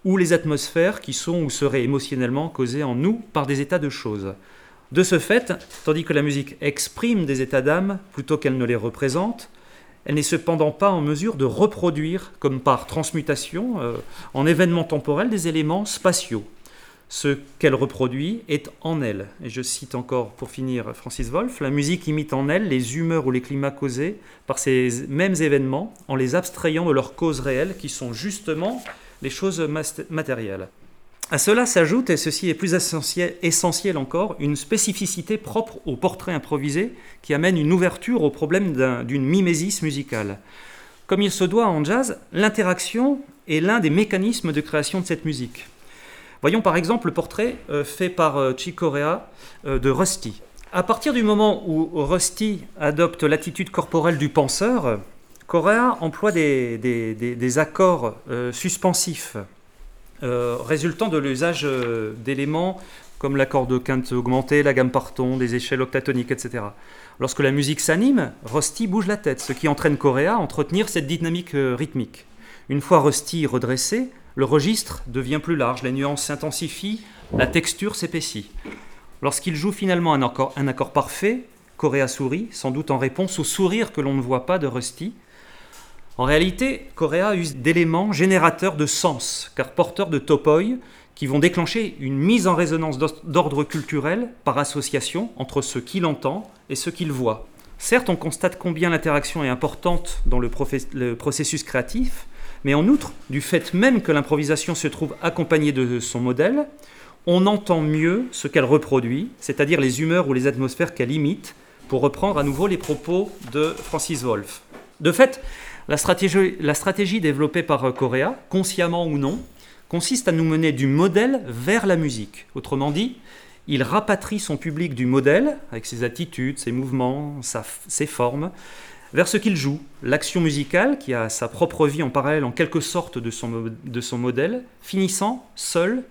ou les atmosphères qui sont ou seraient émotionnellement causées en nous par des états de choses. De ce fait, tandis que la musique exprime des états d'âme plutôt qu'elle ne les représente, elle n'est cependant pas en mesure de reproduire, comme par transmutation, euh, en événements temporels, des éléments spatiaux ce qu'elle reproduit est en elle. Et je cite encore pour finir Francis Wolff, la musique imite en elle les humeurs ou les climats causés par ces mêmes événements en les abstrayant de leurs causes réelles qui sont justement les choses matérielles. À cela s'ajoute, et ceci est plus essentiel, encore, une spécificité propre au portrait improvisé qui amène une ouverture au problème d'une mimésis musicale. Comme il se doit en jazz, l'interaction est l'un des mécanismes de création de cette musique. Voyons par exemple le portrait euh, fait par euh, Chick Corea euh, de Rusty. À partir du moment où Rusty adopte l'attitude corporelle du penseur, Correa emploie des, accords suspensifs résultant de l'usage d'éléments comme l'accord de quinte augmentée, la gamme parton, des échelles octatoniques, etc. Lorsque la musique s'anime, Rusty bouge la tête, ce qui entraîne Correa à entretenir cette dynamique rythmique. Une fois Rusty redressé, le registre devient plus large, les nuances s'intensifient, la texture s'épaissit. Lorsqu'il joue finalement un accord, parfait, Correa sourit, sans doute en réponse au sourire que l'on ne voit pas de Rusty. En réalité, Correa use d'éléments générateurs de sens, car porteurs de topoi, qui vont déclencher une mise en résonance d'ordre culturel par association entre ce qu'il entend et ce qu'il voit. Certes, on constate combien l'interaction est importante dans le processus créatif, mais en outre, du fait même que l'improvisation se trouve accompagnée de son modèle, on entend mieux ce qu'elle reproduit, c'est-à-dire les humeurs ou les atmosphères qu'elle imite, pour reprendre à nouveau les propos de Francis Wolff. De fait, la stratégie, développée par Correa, consciemment ou non, consiste à nous mener du modèle vers la musique. Autrement dit, il rapatrie son public du modèle, avec ses attitudes, ses mouvements, ses formes, vers ce qu'il joue, l'action musicale, qui a sa propre vie en parallèle en quelque sorte de son, de son modèle, finissant seul,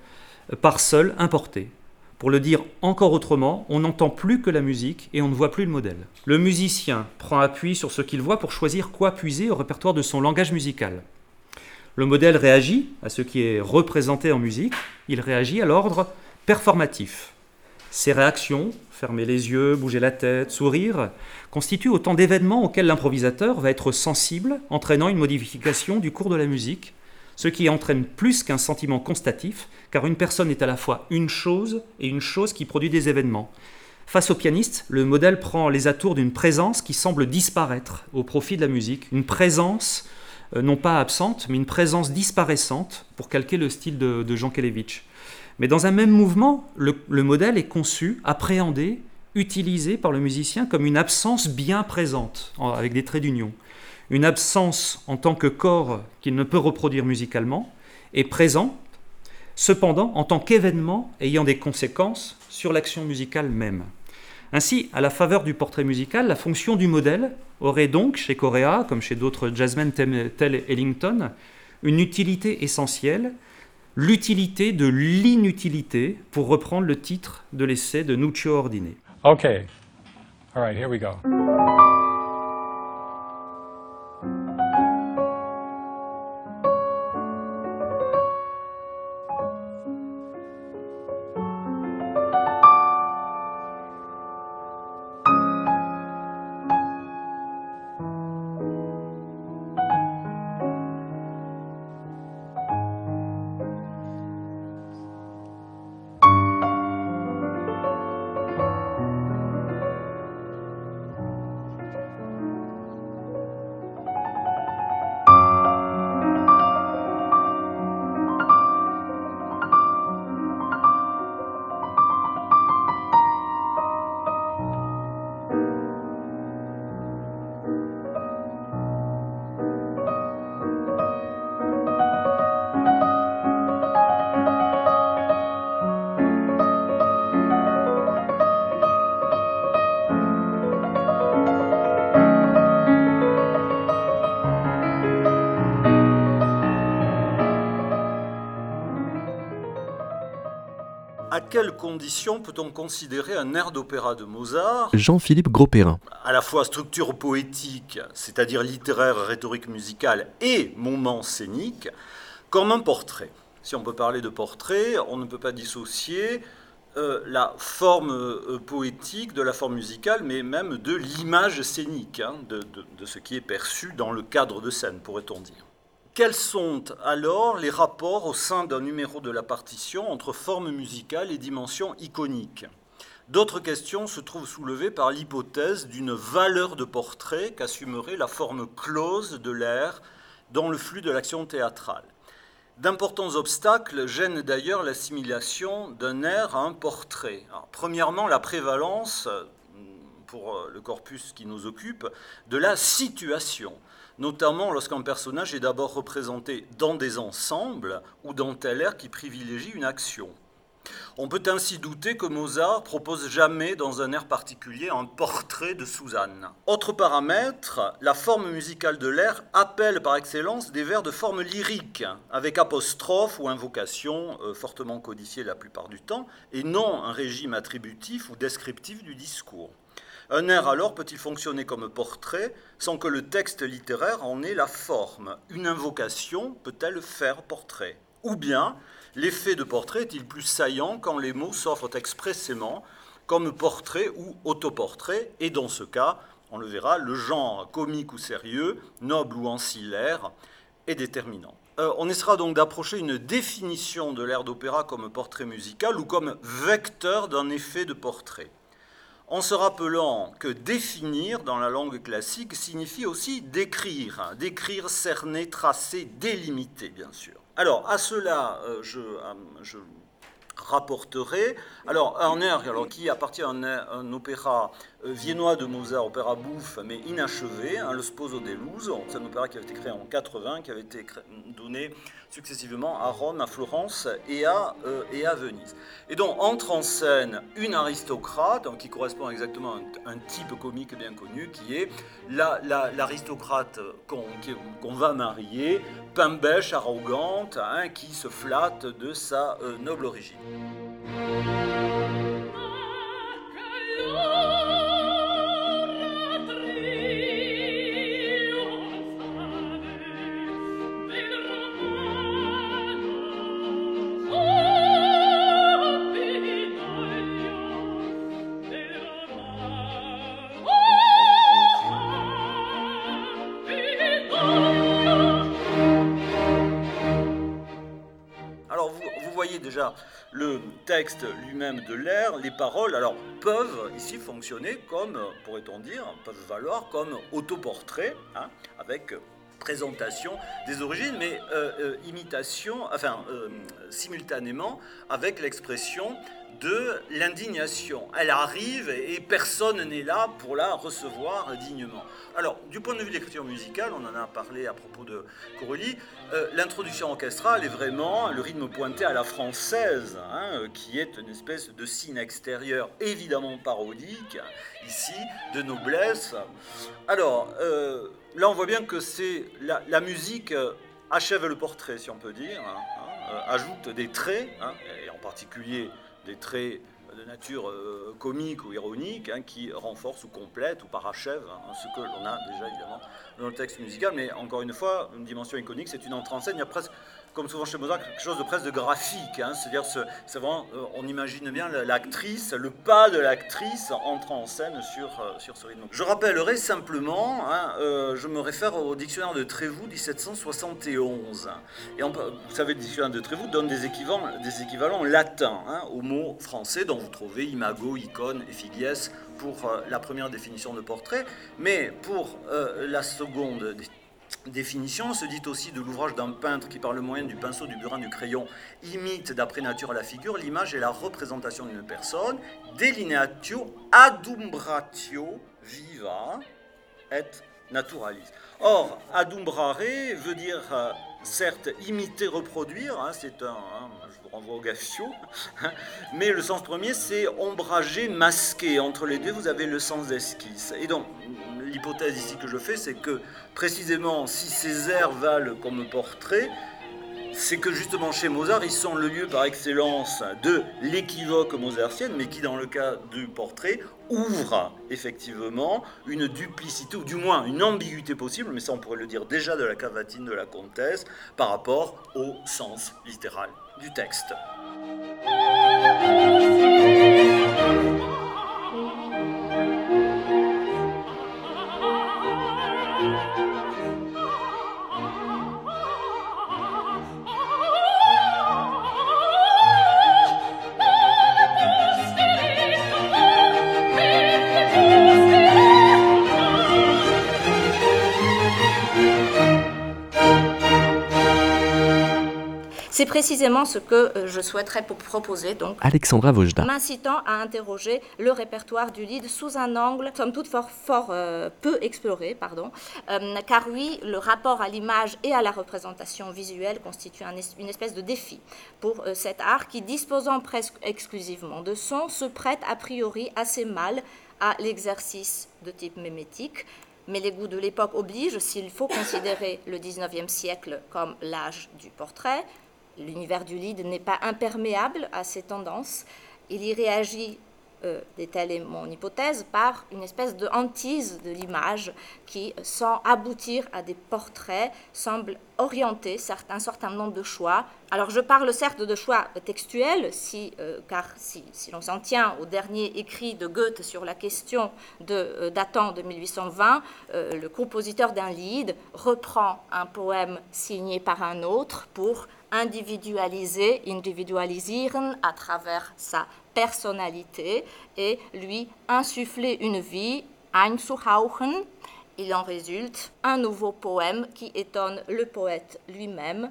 par seul, importé. Pour le dire encore autrement, on n'entend plus que la musique et on ne voit plus le modèle. Le musicien prend appui sur ce qu'il voit pour choisir quoi puiser au répertoire de son langage musical. Le modèle réagit à ce qui est représenté en musique, il réagit à l'ordre performatif. Ses réactions, fermer les yeux, bouger la tête, sourire, constituent autant d'événements auxquels l'improvisateur va être sensible, entraînant une modification du cours de la musique, ce qui entraîne plus qu'un sentiment constatif, car une personne est à la fois une chose et une chose qui produit des événements. Face au pianiste, le modèle prend les atours d'une présence qui semble disparaître au profit de la musique, une présence euh, non pas absente, mais une présence disparaissante, pour calquer le style de, Jean Kelevitch. Mais dans un même mouvement, le, modèle est conçu, appréhendé, utilisé par le musicien comme une absence bien présente, avec des traits d'union. Une absence en tant que corps qu'il ne peut reproduire musicalement, est présent, cependant en tant qu'événement ayant des conséquences sur l'action musicale même. Ainsi, à la faveur du portrait musical, la fonction du modèle aurait donc, chez Correa, comme chez d'autres jazzmen tels Ellington, une utilité essentielle, l'utilité de l'inutilité, pour reprendre le titre de l'essai de Nuccio Ordine. Okay. All right, here we go. Quelles conditions peut-on considérer un air d'opéra de Mozart Jean-Philippe Gros-Perrin. À la fois structure poétique, c'est-à-dire littéraire, rhétorique musicale, et moment scénique, comme un portrait. Si on peut parler de portrait, on ne peut pas dissocier euh, la forme euh, poétique de la forme musicale, mais même de l'image scénique, hein, de ce qui est perçu dans le cadre de scène, pourrait-on dire. Quels sont alors les rapports au sein d'un numéro de la partition entre forme musicale et dimension iconique? D'autres questions se trouvent soulevées par l'hypothèse d'une valeur de portrait qu'assumerait la forme close de l'air dans le flux de l'action théâtrale. D'importants obstacles gênent d'ailleurs l'assimilation d'un air à un portrait. premièrement, la prévalence, pour le corpus qui nous occupe, de la situation notamment lorsqu'un personnage est d'abord représenté dans des ensembles ou dans tel air qui privilégie une action. On peut ainsi douter que Mozart propose jamais dans un air particulier un portrait de Suzanne. Autre paramètre, la forme musicale de l'air appelle par excellence des vers de forme lyrique, avec apostrophe ou invocation euh, fortement codifiée la plupart du temps, et non un régime attributif ou descriptif du discours. Un air alors peut-il fonctionner comme portrait sans que le texte littéraire en ait la forme? Une invocation peut-elle faire portrait? Ou bien l'effet de portrait est-il plus saillant quand les mots s'offrent expressément comme portrait ou autoportrait? Et dans ce cas, on le verra, le genre comique ou sérieux, noble ou ancillaire est déterminant. Euh, on essaiera donc d'approcher une définition de l'air d'opéra comme portrait musical ou comme vecteur d'un effet de portrait en se rappelant que définir dans la langue classique signifie aussi décrire, hein, décrire, cerner, tracer, délimiter, bien sûr. Alors, à cela, euh, je, euh, je rapporterai. Alors, un air qui appartient à un, opéra viennois de Mozart, opéra bouffe, mais inachevé, hein, le Sposo dell'Uso. C'est un opéra qui avait été créé en 80, qui avait été donné successivement à Rome, à Florence et à, euh, et à Venise. Et donc, entre en scène une aristocrate, qui correspond exactement à un, type comique bien connu, qui est l'aristocrate qu'on va marier, pimbèche, arrogante, hein, qui se flatte de sa euh, noble origine. Déjà le texte lui-même de l'air, les paroles, alors peuvent ici fonctionner comme, pourrait-on dire, peuvent valoir comme autoportrait, hein, avec présentation des origines, mais euh, euh, imitation, enfin, euh, simultanément avec l'expression de l'indignation. Elle arrive et personne n'est là pour la recevoir dignement. Alors, du point de vue de l'écriture musicale, on en a parlé à propos de Corelli, l'introduction orchestrale est vraiment le rythme pointé à la française, hein, qui est une espèce de signe extérieur évidemment parodique, ici, de noblesse. Alors, là, on voit bien que c'est la, musique euh, achève le portrait, si on peut dire, hein, hein, euh, ajoute des traits, et en particulier des traits de nature euh, comique ou ironique, qui renforcent ou complètent ou parachèvent ce que l'on a déjà évidemment dans le texte musical. Mais encore une fois, une dimension iconique, c'est une entrée en. Il y a presque comme souvent chez Mozart, quelque chose de presque graphique. Hein. C'est-à-dire, c'est vraiment, euh, on imagine bien l'actrice, le pas de l'actrice entrant en scène sur, euh, sur ce rythme. Je rappellerai simplement, hein, euh, je me réfère au dictionnaire de Trévoux 1771. Et vous savez, le dictionnaire de Trévoux donne des équivalents, latins hein, aux mots français dont vous trouvez imago, icône, effigies pour la première définition de portrait. Mais pour la seconde définition se dit aussi de l'ouvrage d'un peintre qui, par le moyen du pinceau, du burin, du crayon, imite d'après nature la figure, l'image est la représentation d'une personne, delineatio adumbratio viva et naturalis. Or, adumbrare veut dire euh, certes imiter, reproduire, hein, c'est un, hein, je vous renvoie au gaffio, hein, mais le sens premier c'est ombrager, masquer. Entre les deux, vous avez le sens d'esquisse. Et donc, l'hypothèse ici que je fais, c'est que précisément si ces airs valent comme portrait, c'est que justement chez Mozart, ils sont le lieu par excellence de l'équivoque mozartienne, mais qui dans le cas du portrait ouvre effectivement une duplicité, ou du moins une ambiguïté possible, mais ça on pourrait le dire déjà de la cavatine de la comtesse, par rapport au sens littéral du texte. thank you. C'est précisément ce que euh, je souhaiterais proposer, donc, Alexandra Vojda. m'incitant à interroger le répertoire du Lied sous un angle, somme toute, fort, fort euh, peu exploré, pardon, euh, car oui, le rapport à l'image et à la représentation visuelle constitue une espèce de défi pour cet art qui, disposant presque exclusivement de son, se prête a priori assez mal à l'exercice de type mémétique, mais les goûts de l'époque obligent, s'il faut considérer le 19e siècle comme l'âge du portrait, l'univers du lead n'est pas imperméable à ces tendances. Il y réagit, euh, telle est mon hypothèse, par une espèce de hantise de l'image qui, sans aboutir à des portraits, semble orienter un certain nombre de choix. Alors je parle certes de choix textuels, euh, car si, l'on s'en tient au dernier écrit de Goethe sur la question euh, datant de 1820, euh, le compositeur d'un lead reprend un poème signé par un autre pour individualiser, individualisieren à travers sa personnalité et lui insuffler une vie, einzuhauchen. Il en résulte un nouveau poème qui étonne le poète lui-même.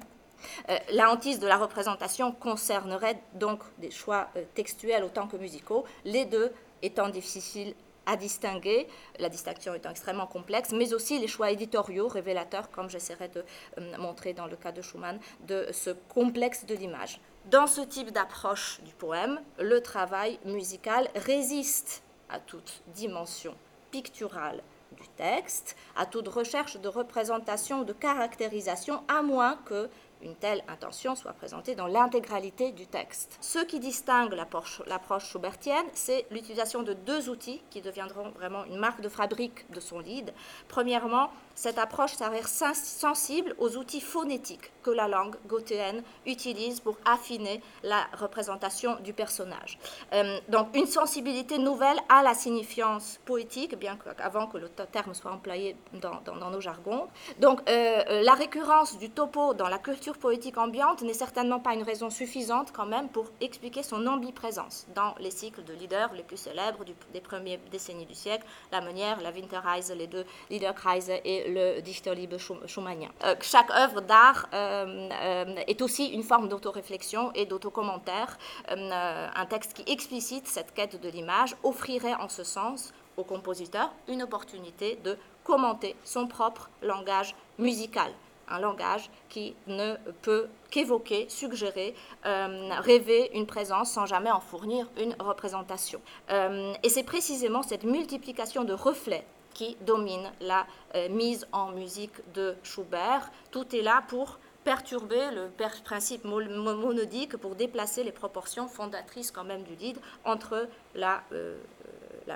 Euh, la hantise de la représentation concernerait donc des choix euh, textuels autant que musicaux, les deux étant difficiles à distinguer, la distinction étant extrêmement complexe, mais aussi les choix éditoriaux révélateurs, comme j'essaierai de euh, montrer dans le cas de Schumann, de ce complexe de l'image. Dans ce type d'approche du poème, le travail musical résiste à toute dimension picturale du texte, à toute recherche de représentation, de caractérisation, à moins que une telle intention soit présentée dans l'intégralité du texte. Ce qui distingue l'approche schaubertienne, c'est l'utilisation de deux outils qui deviendront vraiment une marque de fabrique de son lead. Premièrement, cette approche s'avère sensible aux outils phonétiques que la langue gothéenne utilise pour affiner la représentation du personnage. Euh, donc une sensibilité nouvelle à la signifiance poétique, bien qu'avant que le terme soit employé dans, nos jargons. Donc euh, euh, la récurrence du topo dans la culture poétique ambiante n'est certainement pas une raison suffisante quand même pour expliquer son omniprésence dans les cycles de leaders les plus célèbres des premières décennies du siècle, la Meunière, la Winterreise, les deux Liederkreise et le Dichterliebe schumannien. chaque œuvre d'art euh, euh, est aussi une forme d'autoréflexion et d'autocommentaire. Euh, un texte qui explicite cette quête de l'image offrirait en ce sens au compositeur une opportunité de commenter son propre langage musical un langage qui ne peut qu'évoquer, suggérer, rêver une présence sans jamais en fournir une représentation. et c'est précisément cette multiplication de reflets qui domine la mise en musique de Schubert. Tout est là pour perturber le principe monodique pour déplacer les proportions fondatrices quand même du lead entre la, euh,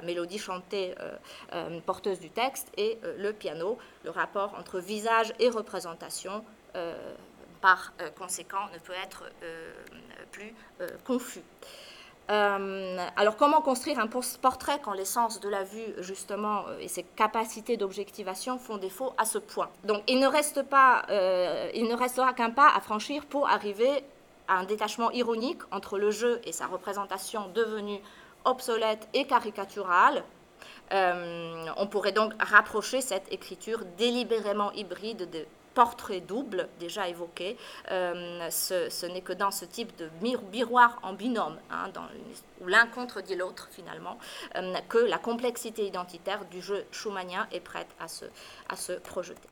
mélodie chantée euh, euh, porteuse du texte et le piano. Le rapport entre visage et représentation, par conséquent, ne peut être plus confus. Euh, alors comment construire un portrait quand l'essence de la vue, justement, euh, et ses capacités d'objectivation font défaut à ce point? Donc il ne, reste pas, euh, il ne restera qu'un pas à franchir pour arriver à un détachement ironique entre le jeu et sa représentation devenue obsolète et caricaturale. on pourrait donc rapprocher cette écriture délibérément hybride de portrait double déjà évoqué. Euh, ce, n'est que dans ce type de miroir en binôme, hein, où l'un contredit l'autre finalement, euh, que la complexité identitaire du jeu schumannien est prête à se projeter.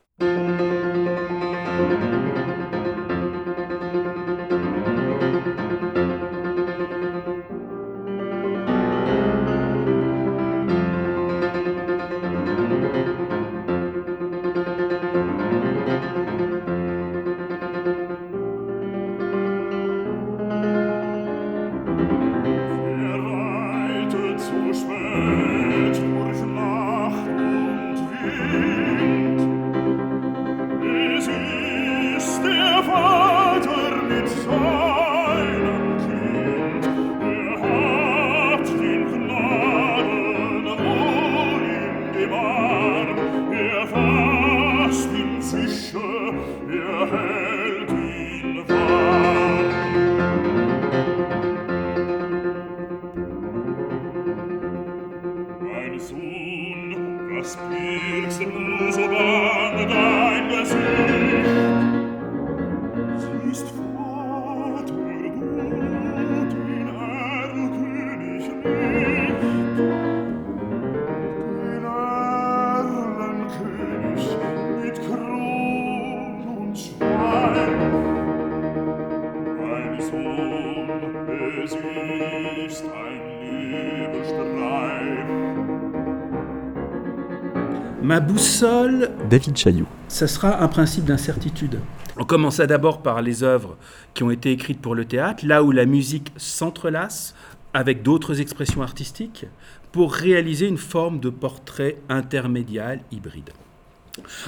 Ma boussole. David Chaillou. Ce sera un principe d'incertitude. On commença d'abord par les œuvres qui ont été écrites pour le théâtre, là où la musique s'entrelace avec d'autres expressions artistiques pour réaliser une forme de portrait intermédial hybride.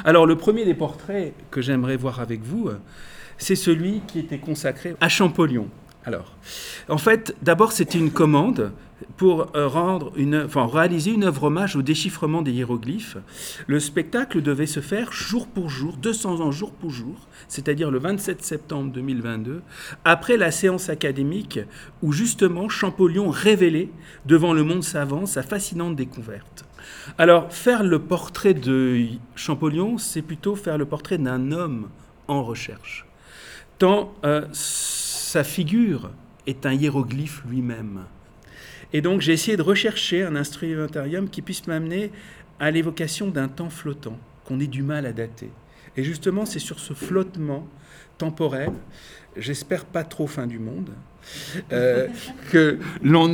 Alors le premier des portraits que j'aimerais voir avec vous, c'est celui qui était consacré à Champollion. Alors, en fait, d'abord, c'était une commande pour euh, rendre une, réaliser une œuvre hommage au déchiffrement des hiéroglyphes. Le spectacle devait se faire jour pour jour, 200 ans jour pour jour, c'est-à-dire le 27 septembre 2022, après la séance académique où justement Champollion révélait devant le monde savant sa fascinante découverte. Alors, faire le portrait de Champollion, c'est plutôt faire le portrait d'un homme en recherche. Tant euh, sa figure est un hiéroglyphe lui-même. Et donc j'ai essayé de rechercher un instrumentarium qui puisse m'amener à l'évocation d'un temps flottant qu'on ait du mal à dater. Et justement, c'est sur ce flottement temporel, j'espère pas trop fin du monde, euh, *laughs* que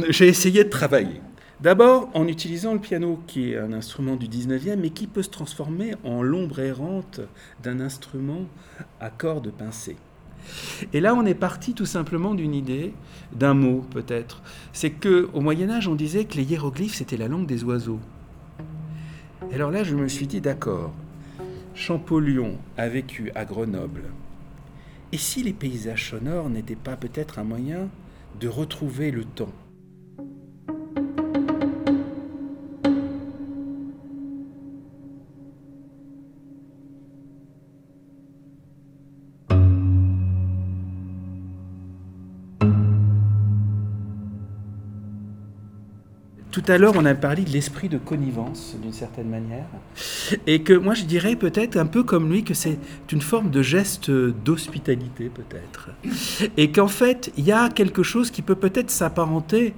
j'ai essayé de travailler. D'abord en utilisant le piano, qui est un instrument du 19e, mais qui peut se transformer en l'ombre errante d'un instrument à cordes pincées. Et là, on est parti tout simplement d'une idée, d'un mot peut-être. C'est que au Moyen Âge, on disait que les hiéroglyphes c'était la langue des oiseaux. Et alors là, je me suis dit d'accord. Champollion a vécu à Grenoble. Et si les paysages sonores n'étaient pas peut-être un moyen de retrouver le temps? Tout à l'heure, on a parlé de l'esprit de connivence, d'une certaine manière, et que moi je dirais peut-être un peu comme lui que c'est une forme de geste d'hospitalité, peut-être, et qu'en fait, il y a quelque chose qui peut peut-être s'apparenter,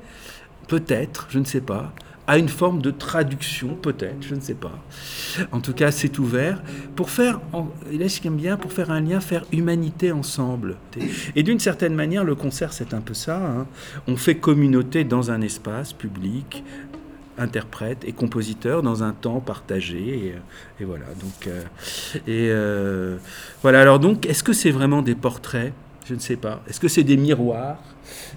peut-être, je ne sais pas, à une forme de traduction, peut-être, je ne sais pas. En tout cas, c'est ouvert pour faire, et là je bien, pour faire un lien, faire humanité ensemble. Et d'une certaine manière, le concert, c'est un peu ça. Hein. On fait communauté dans un espace public, interprète et compositeur dans un temps partagé et, voilà donc euh, et euh, voilà alors donc est-ce que c'est vraiment des portraits? Je ne sais pas est-ce que c'est des miroirs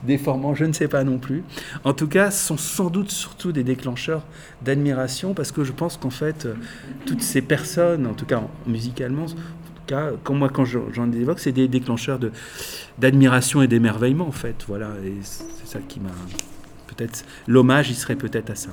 déformants, je ne sais pas non plus. En tout cas, ce sont sans doute surtout des déclencheurs d'admiration parce que je pense qu'en fait, euh, toutes ces personnes, en tout cas musicalement, en tout cas, comme moi quand j'en évoque, c'est des déclencheurs d'admiration et d'émerveillement en fait. Voilà, et c'est ça qui m'a peut-être l'hommage, il serait peut-être à ça.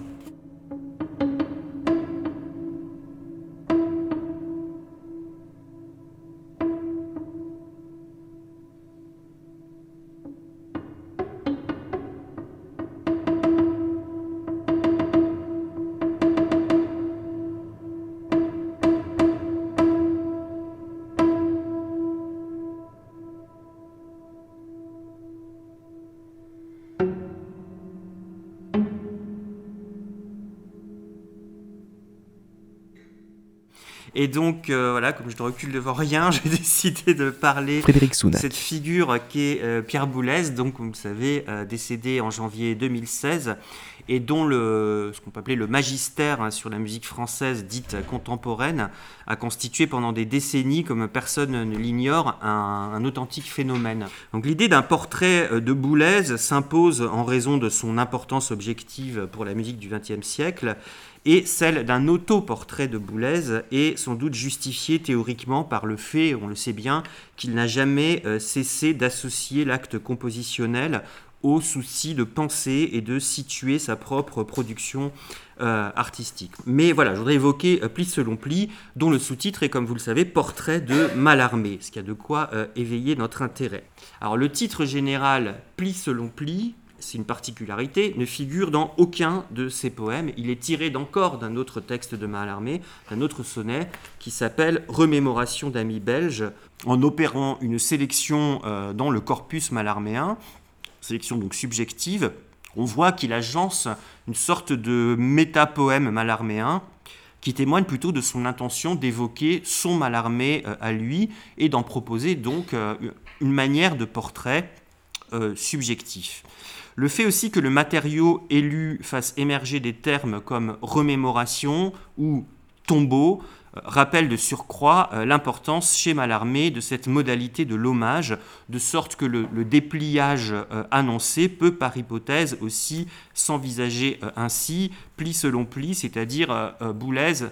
Et donc, euh, voilà, comme je ne recule devant rien, *laughs* j'ai décidé de parler de cette figure qui est euh, Pierre Boulez, donc, comme vous le savez, euh, décédé en janvier 2016, et dont le, ce qu'on peut appeler le magistère hein, sur la musique française dite contemporaine a constitué pendant des décennies, comme personne ne l'ignore, un, un, authentique phénomène. Donc l'idée d'un portrait de Boulez s'impose en raison de son importance objective pour la musique du XXe siècle et celle d'un autoportrait de Boulez est sans doute justifiée théoriquement par le fait, on le sait bien, qu'il n'a jamais euh, cessé d'associer l'acte compositionnel au souci de penser et de situer sa propre production euh, artistique. Mais voilà, je voudrais évoquer euh, Pli selon Pli, dont le sous-titre est, comme vous le savez, Portrait de Mallarmé, ce qui a de quoi éveiller notre intérêt. Alors le titre général Pli selon Pli, c'est une particularité, ne figure dans aucun de ses poèmes. Il est tiré d'encore d'un autre texte de Mallarmé, d'un autre sonnet, qui s'appelle Remémoration d'amis belges, en opérant une sélection euh, dans le corpus mallarméen, sélection donc subjective. On voit qu'il agence une sorte de métapoème mallarméen qui témoigne plutôt de son intention d'évoquer son Mallarmé euh, à lui et d'en proposer donc euh, une manière de portrait subjectif. Le fait aussi que le matériau élu fasse émerger des termes comme remémoration ou tombeau euh, rappelle de surcroît euh, l'importance chez Mallarmé de cette modalité de l'hommage, de sorte que le, dépliage euh, annoncé peut par hypothèse aussi s'envisager ainsi, pli selon pli, c'est-à-dire Boulez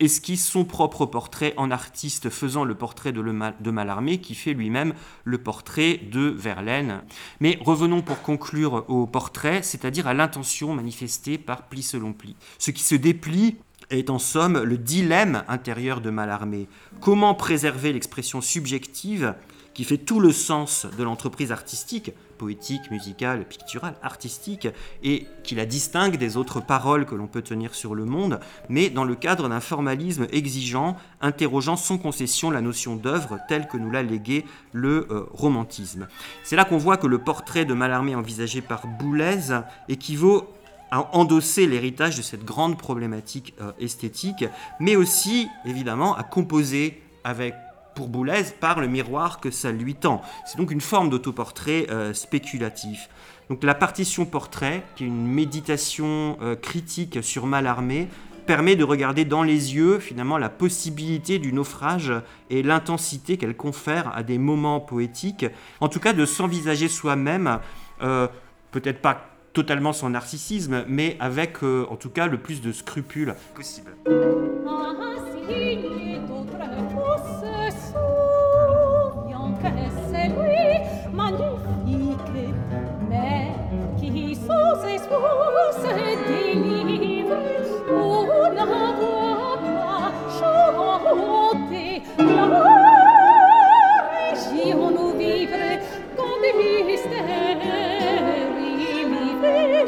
esquisse son propre portrait en artiste faisant le portrait de, de Mallarmé qui fait lui-même le portrait de Verlaine. Mais revenons pour conclure au portrait, c'est-à-dire à, l'intention manifestée par pli selon pli. Ce qui se déplie est en somme le dilemme intérieur de Mallarmé. Comment préserver l'expression subjective qui fait tout le sens de l'entreprise artistique, poétique, musicale, picturale, artistique, et qui la distingue des autres paroles que l'on peut tenir sur le monde, mais dans le cadre d'un formalisme exigeant, interrogeant sans concession la notion d'œuvre telle que nous l'a légué le euh, romantisme. C'est là qu'on voit que le portrait de Mallarmé envisagé par Boulez équivaut à endosser l'héritage de cette grande problématique euh, esthétique, mais aussi évidemment à composer avec pour Boulez par le miroir que ça lui tend. C'est donc une forme d'autoportrait euh, spéculatif. Donc la partition portrait, qui est une méditation euh, critique sur Mallarmé, permet de regarder dans les yeux finalement la possibilité du naufrage et l'intensité qu'elle confère à des moments poétiques. En tout cas, de s'envisager soi-même, peut-être pas totalement son narcissisme, mais avec en tout cas le plus de scrupules possible. Oh,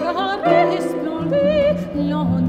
Sahara esplendit, l'on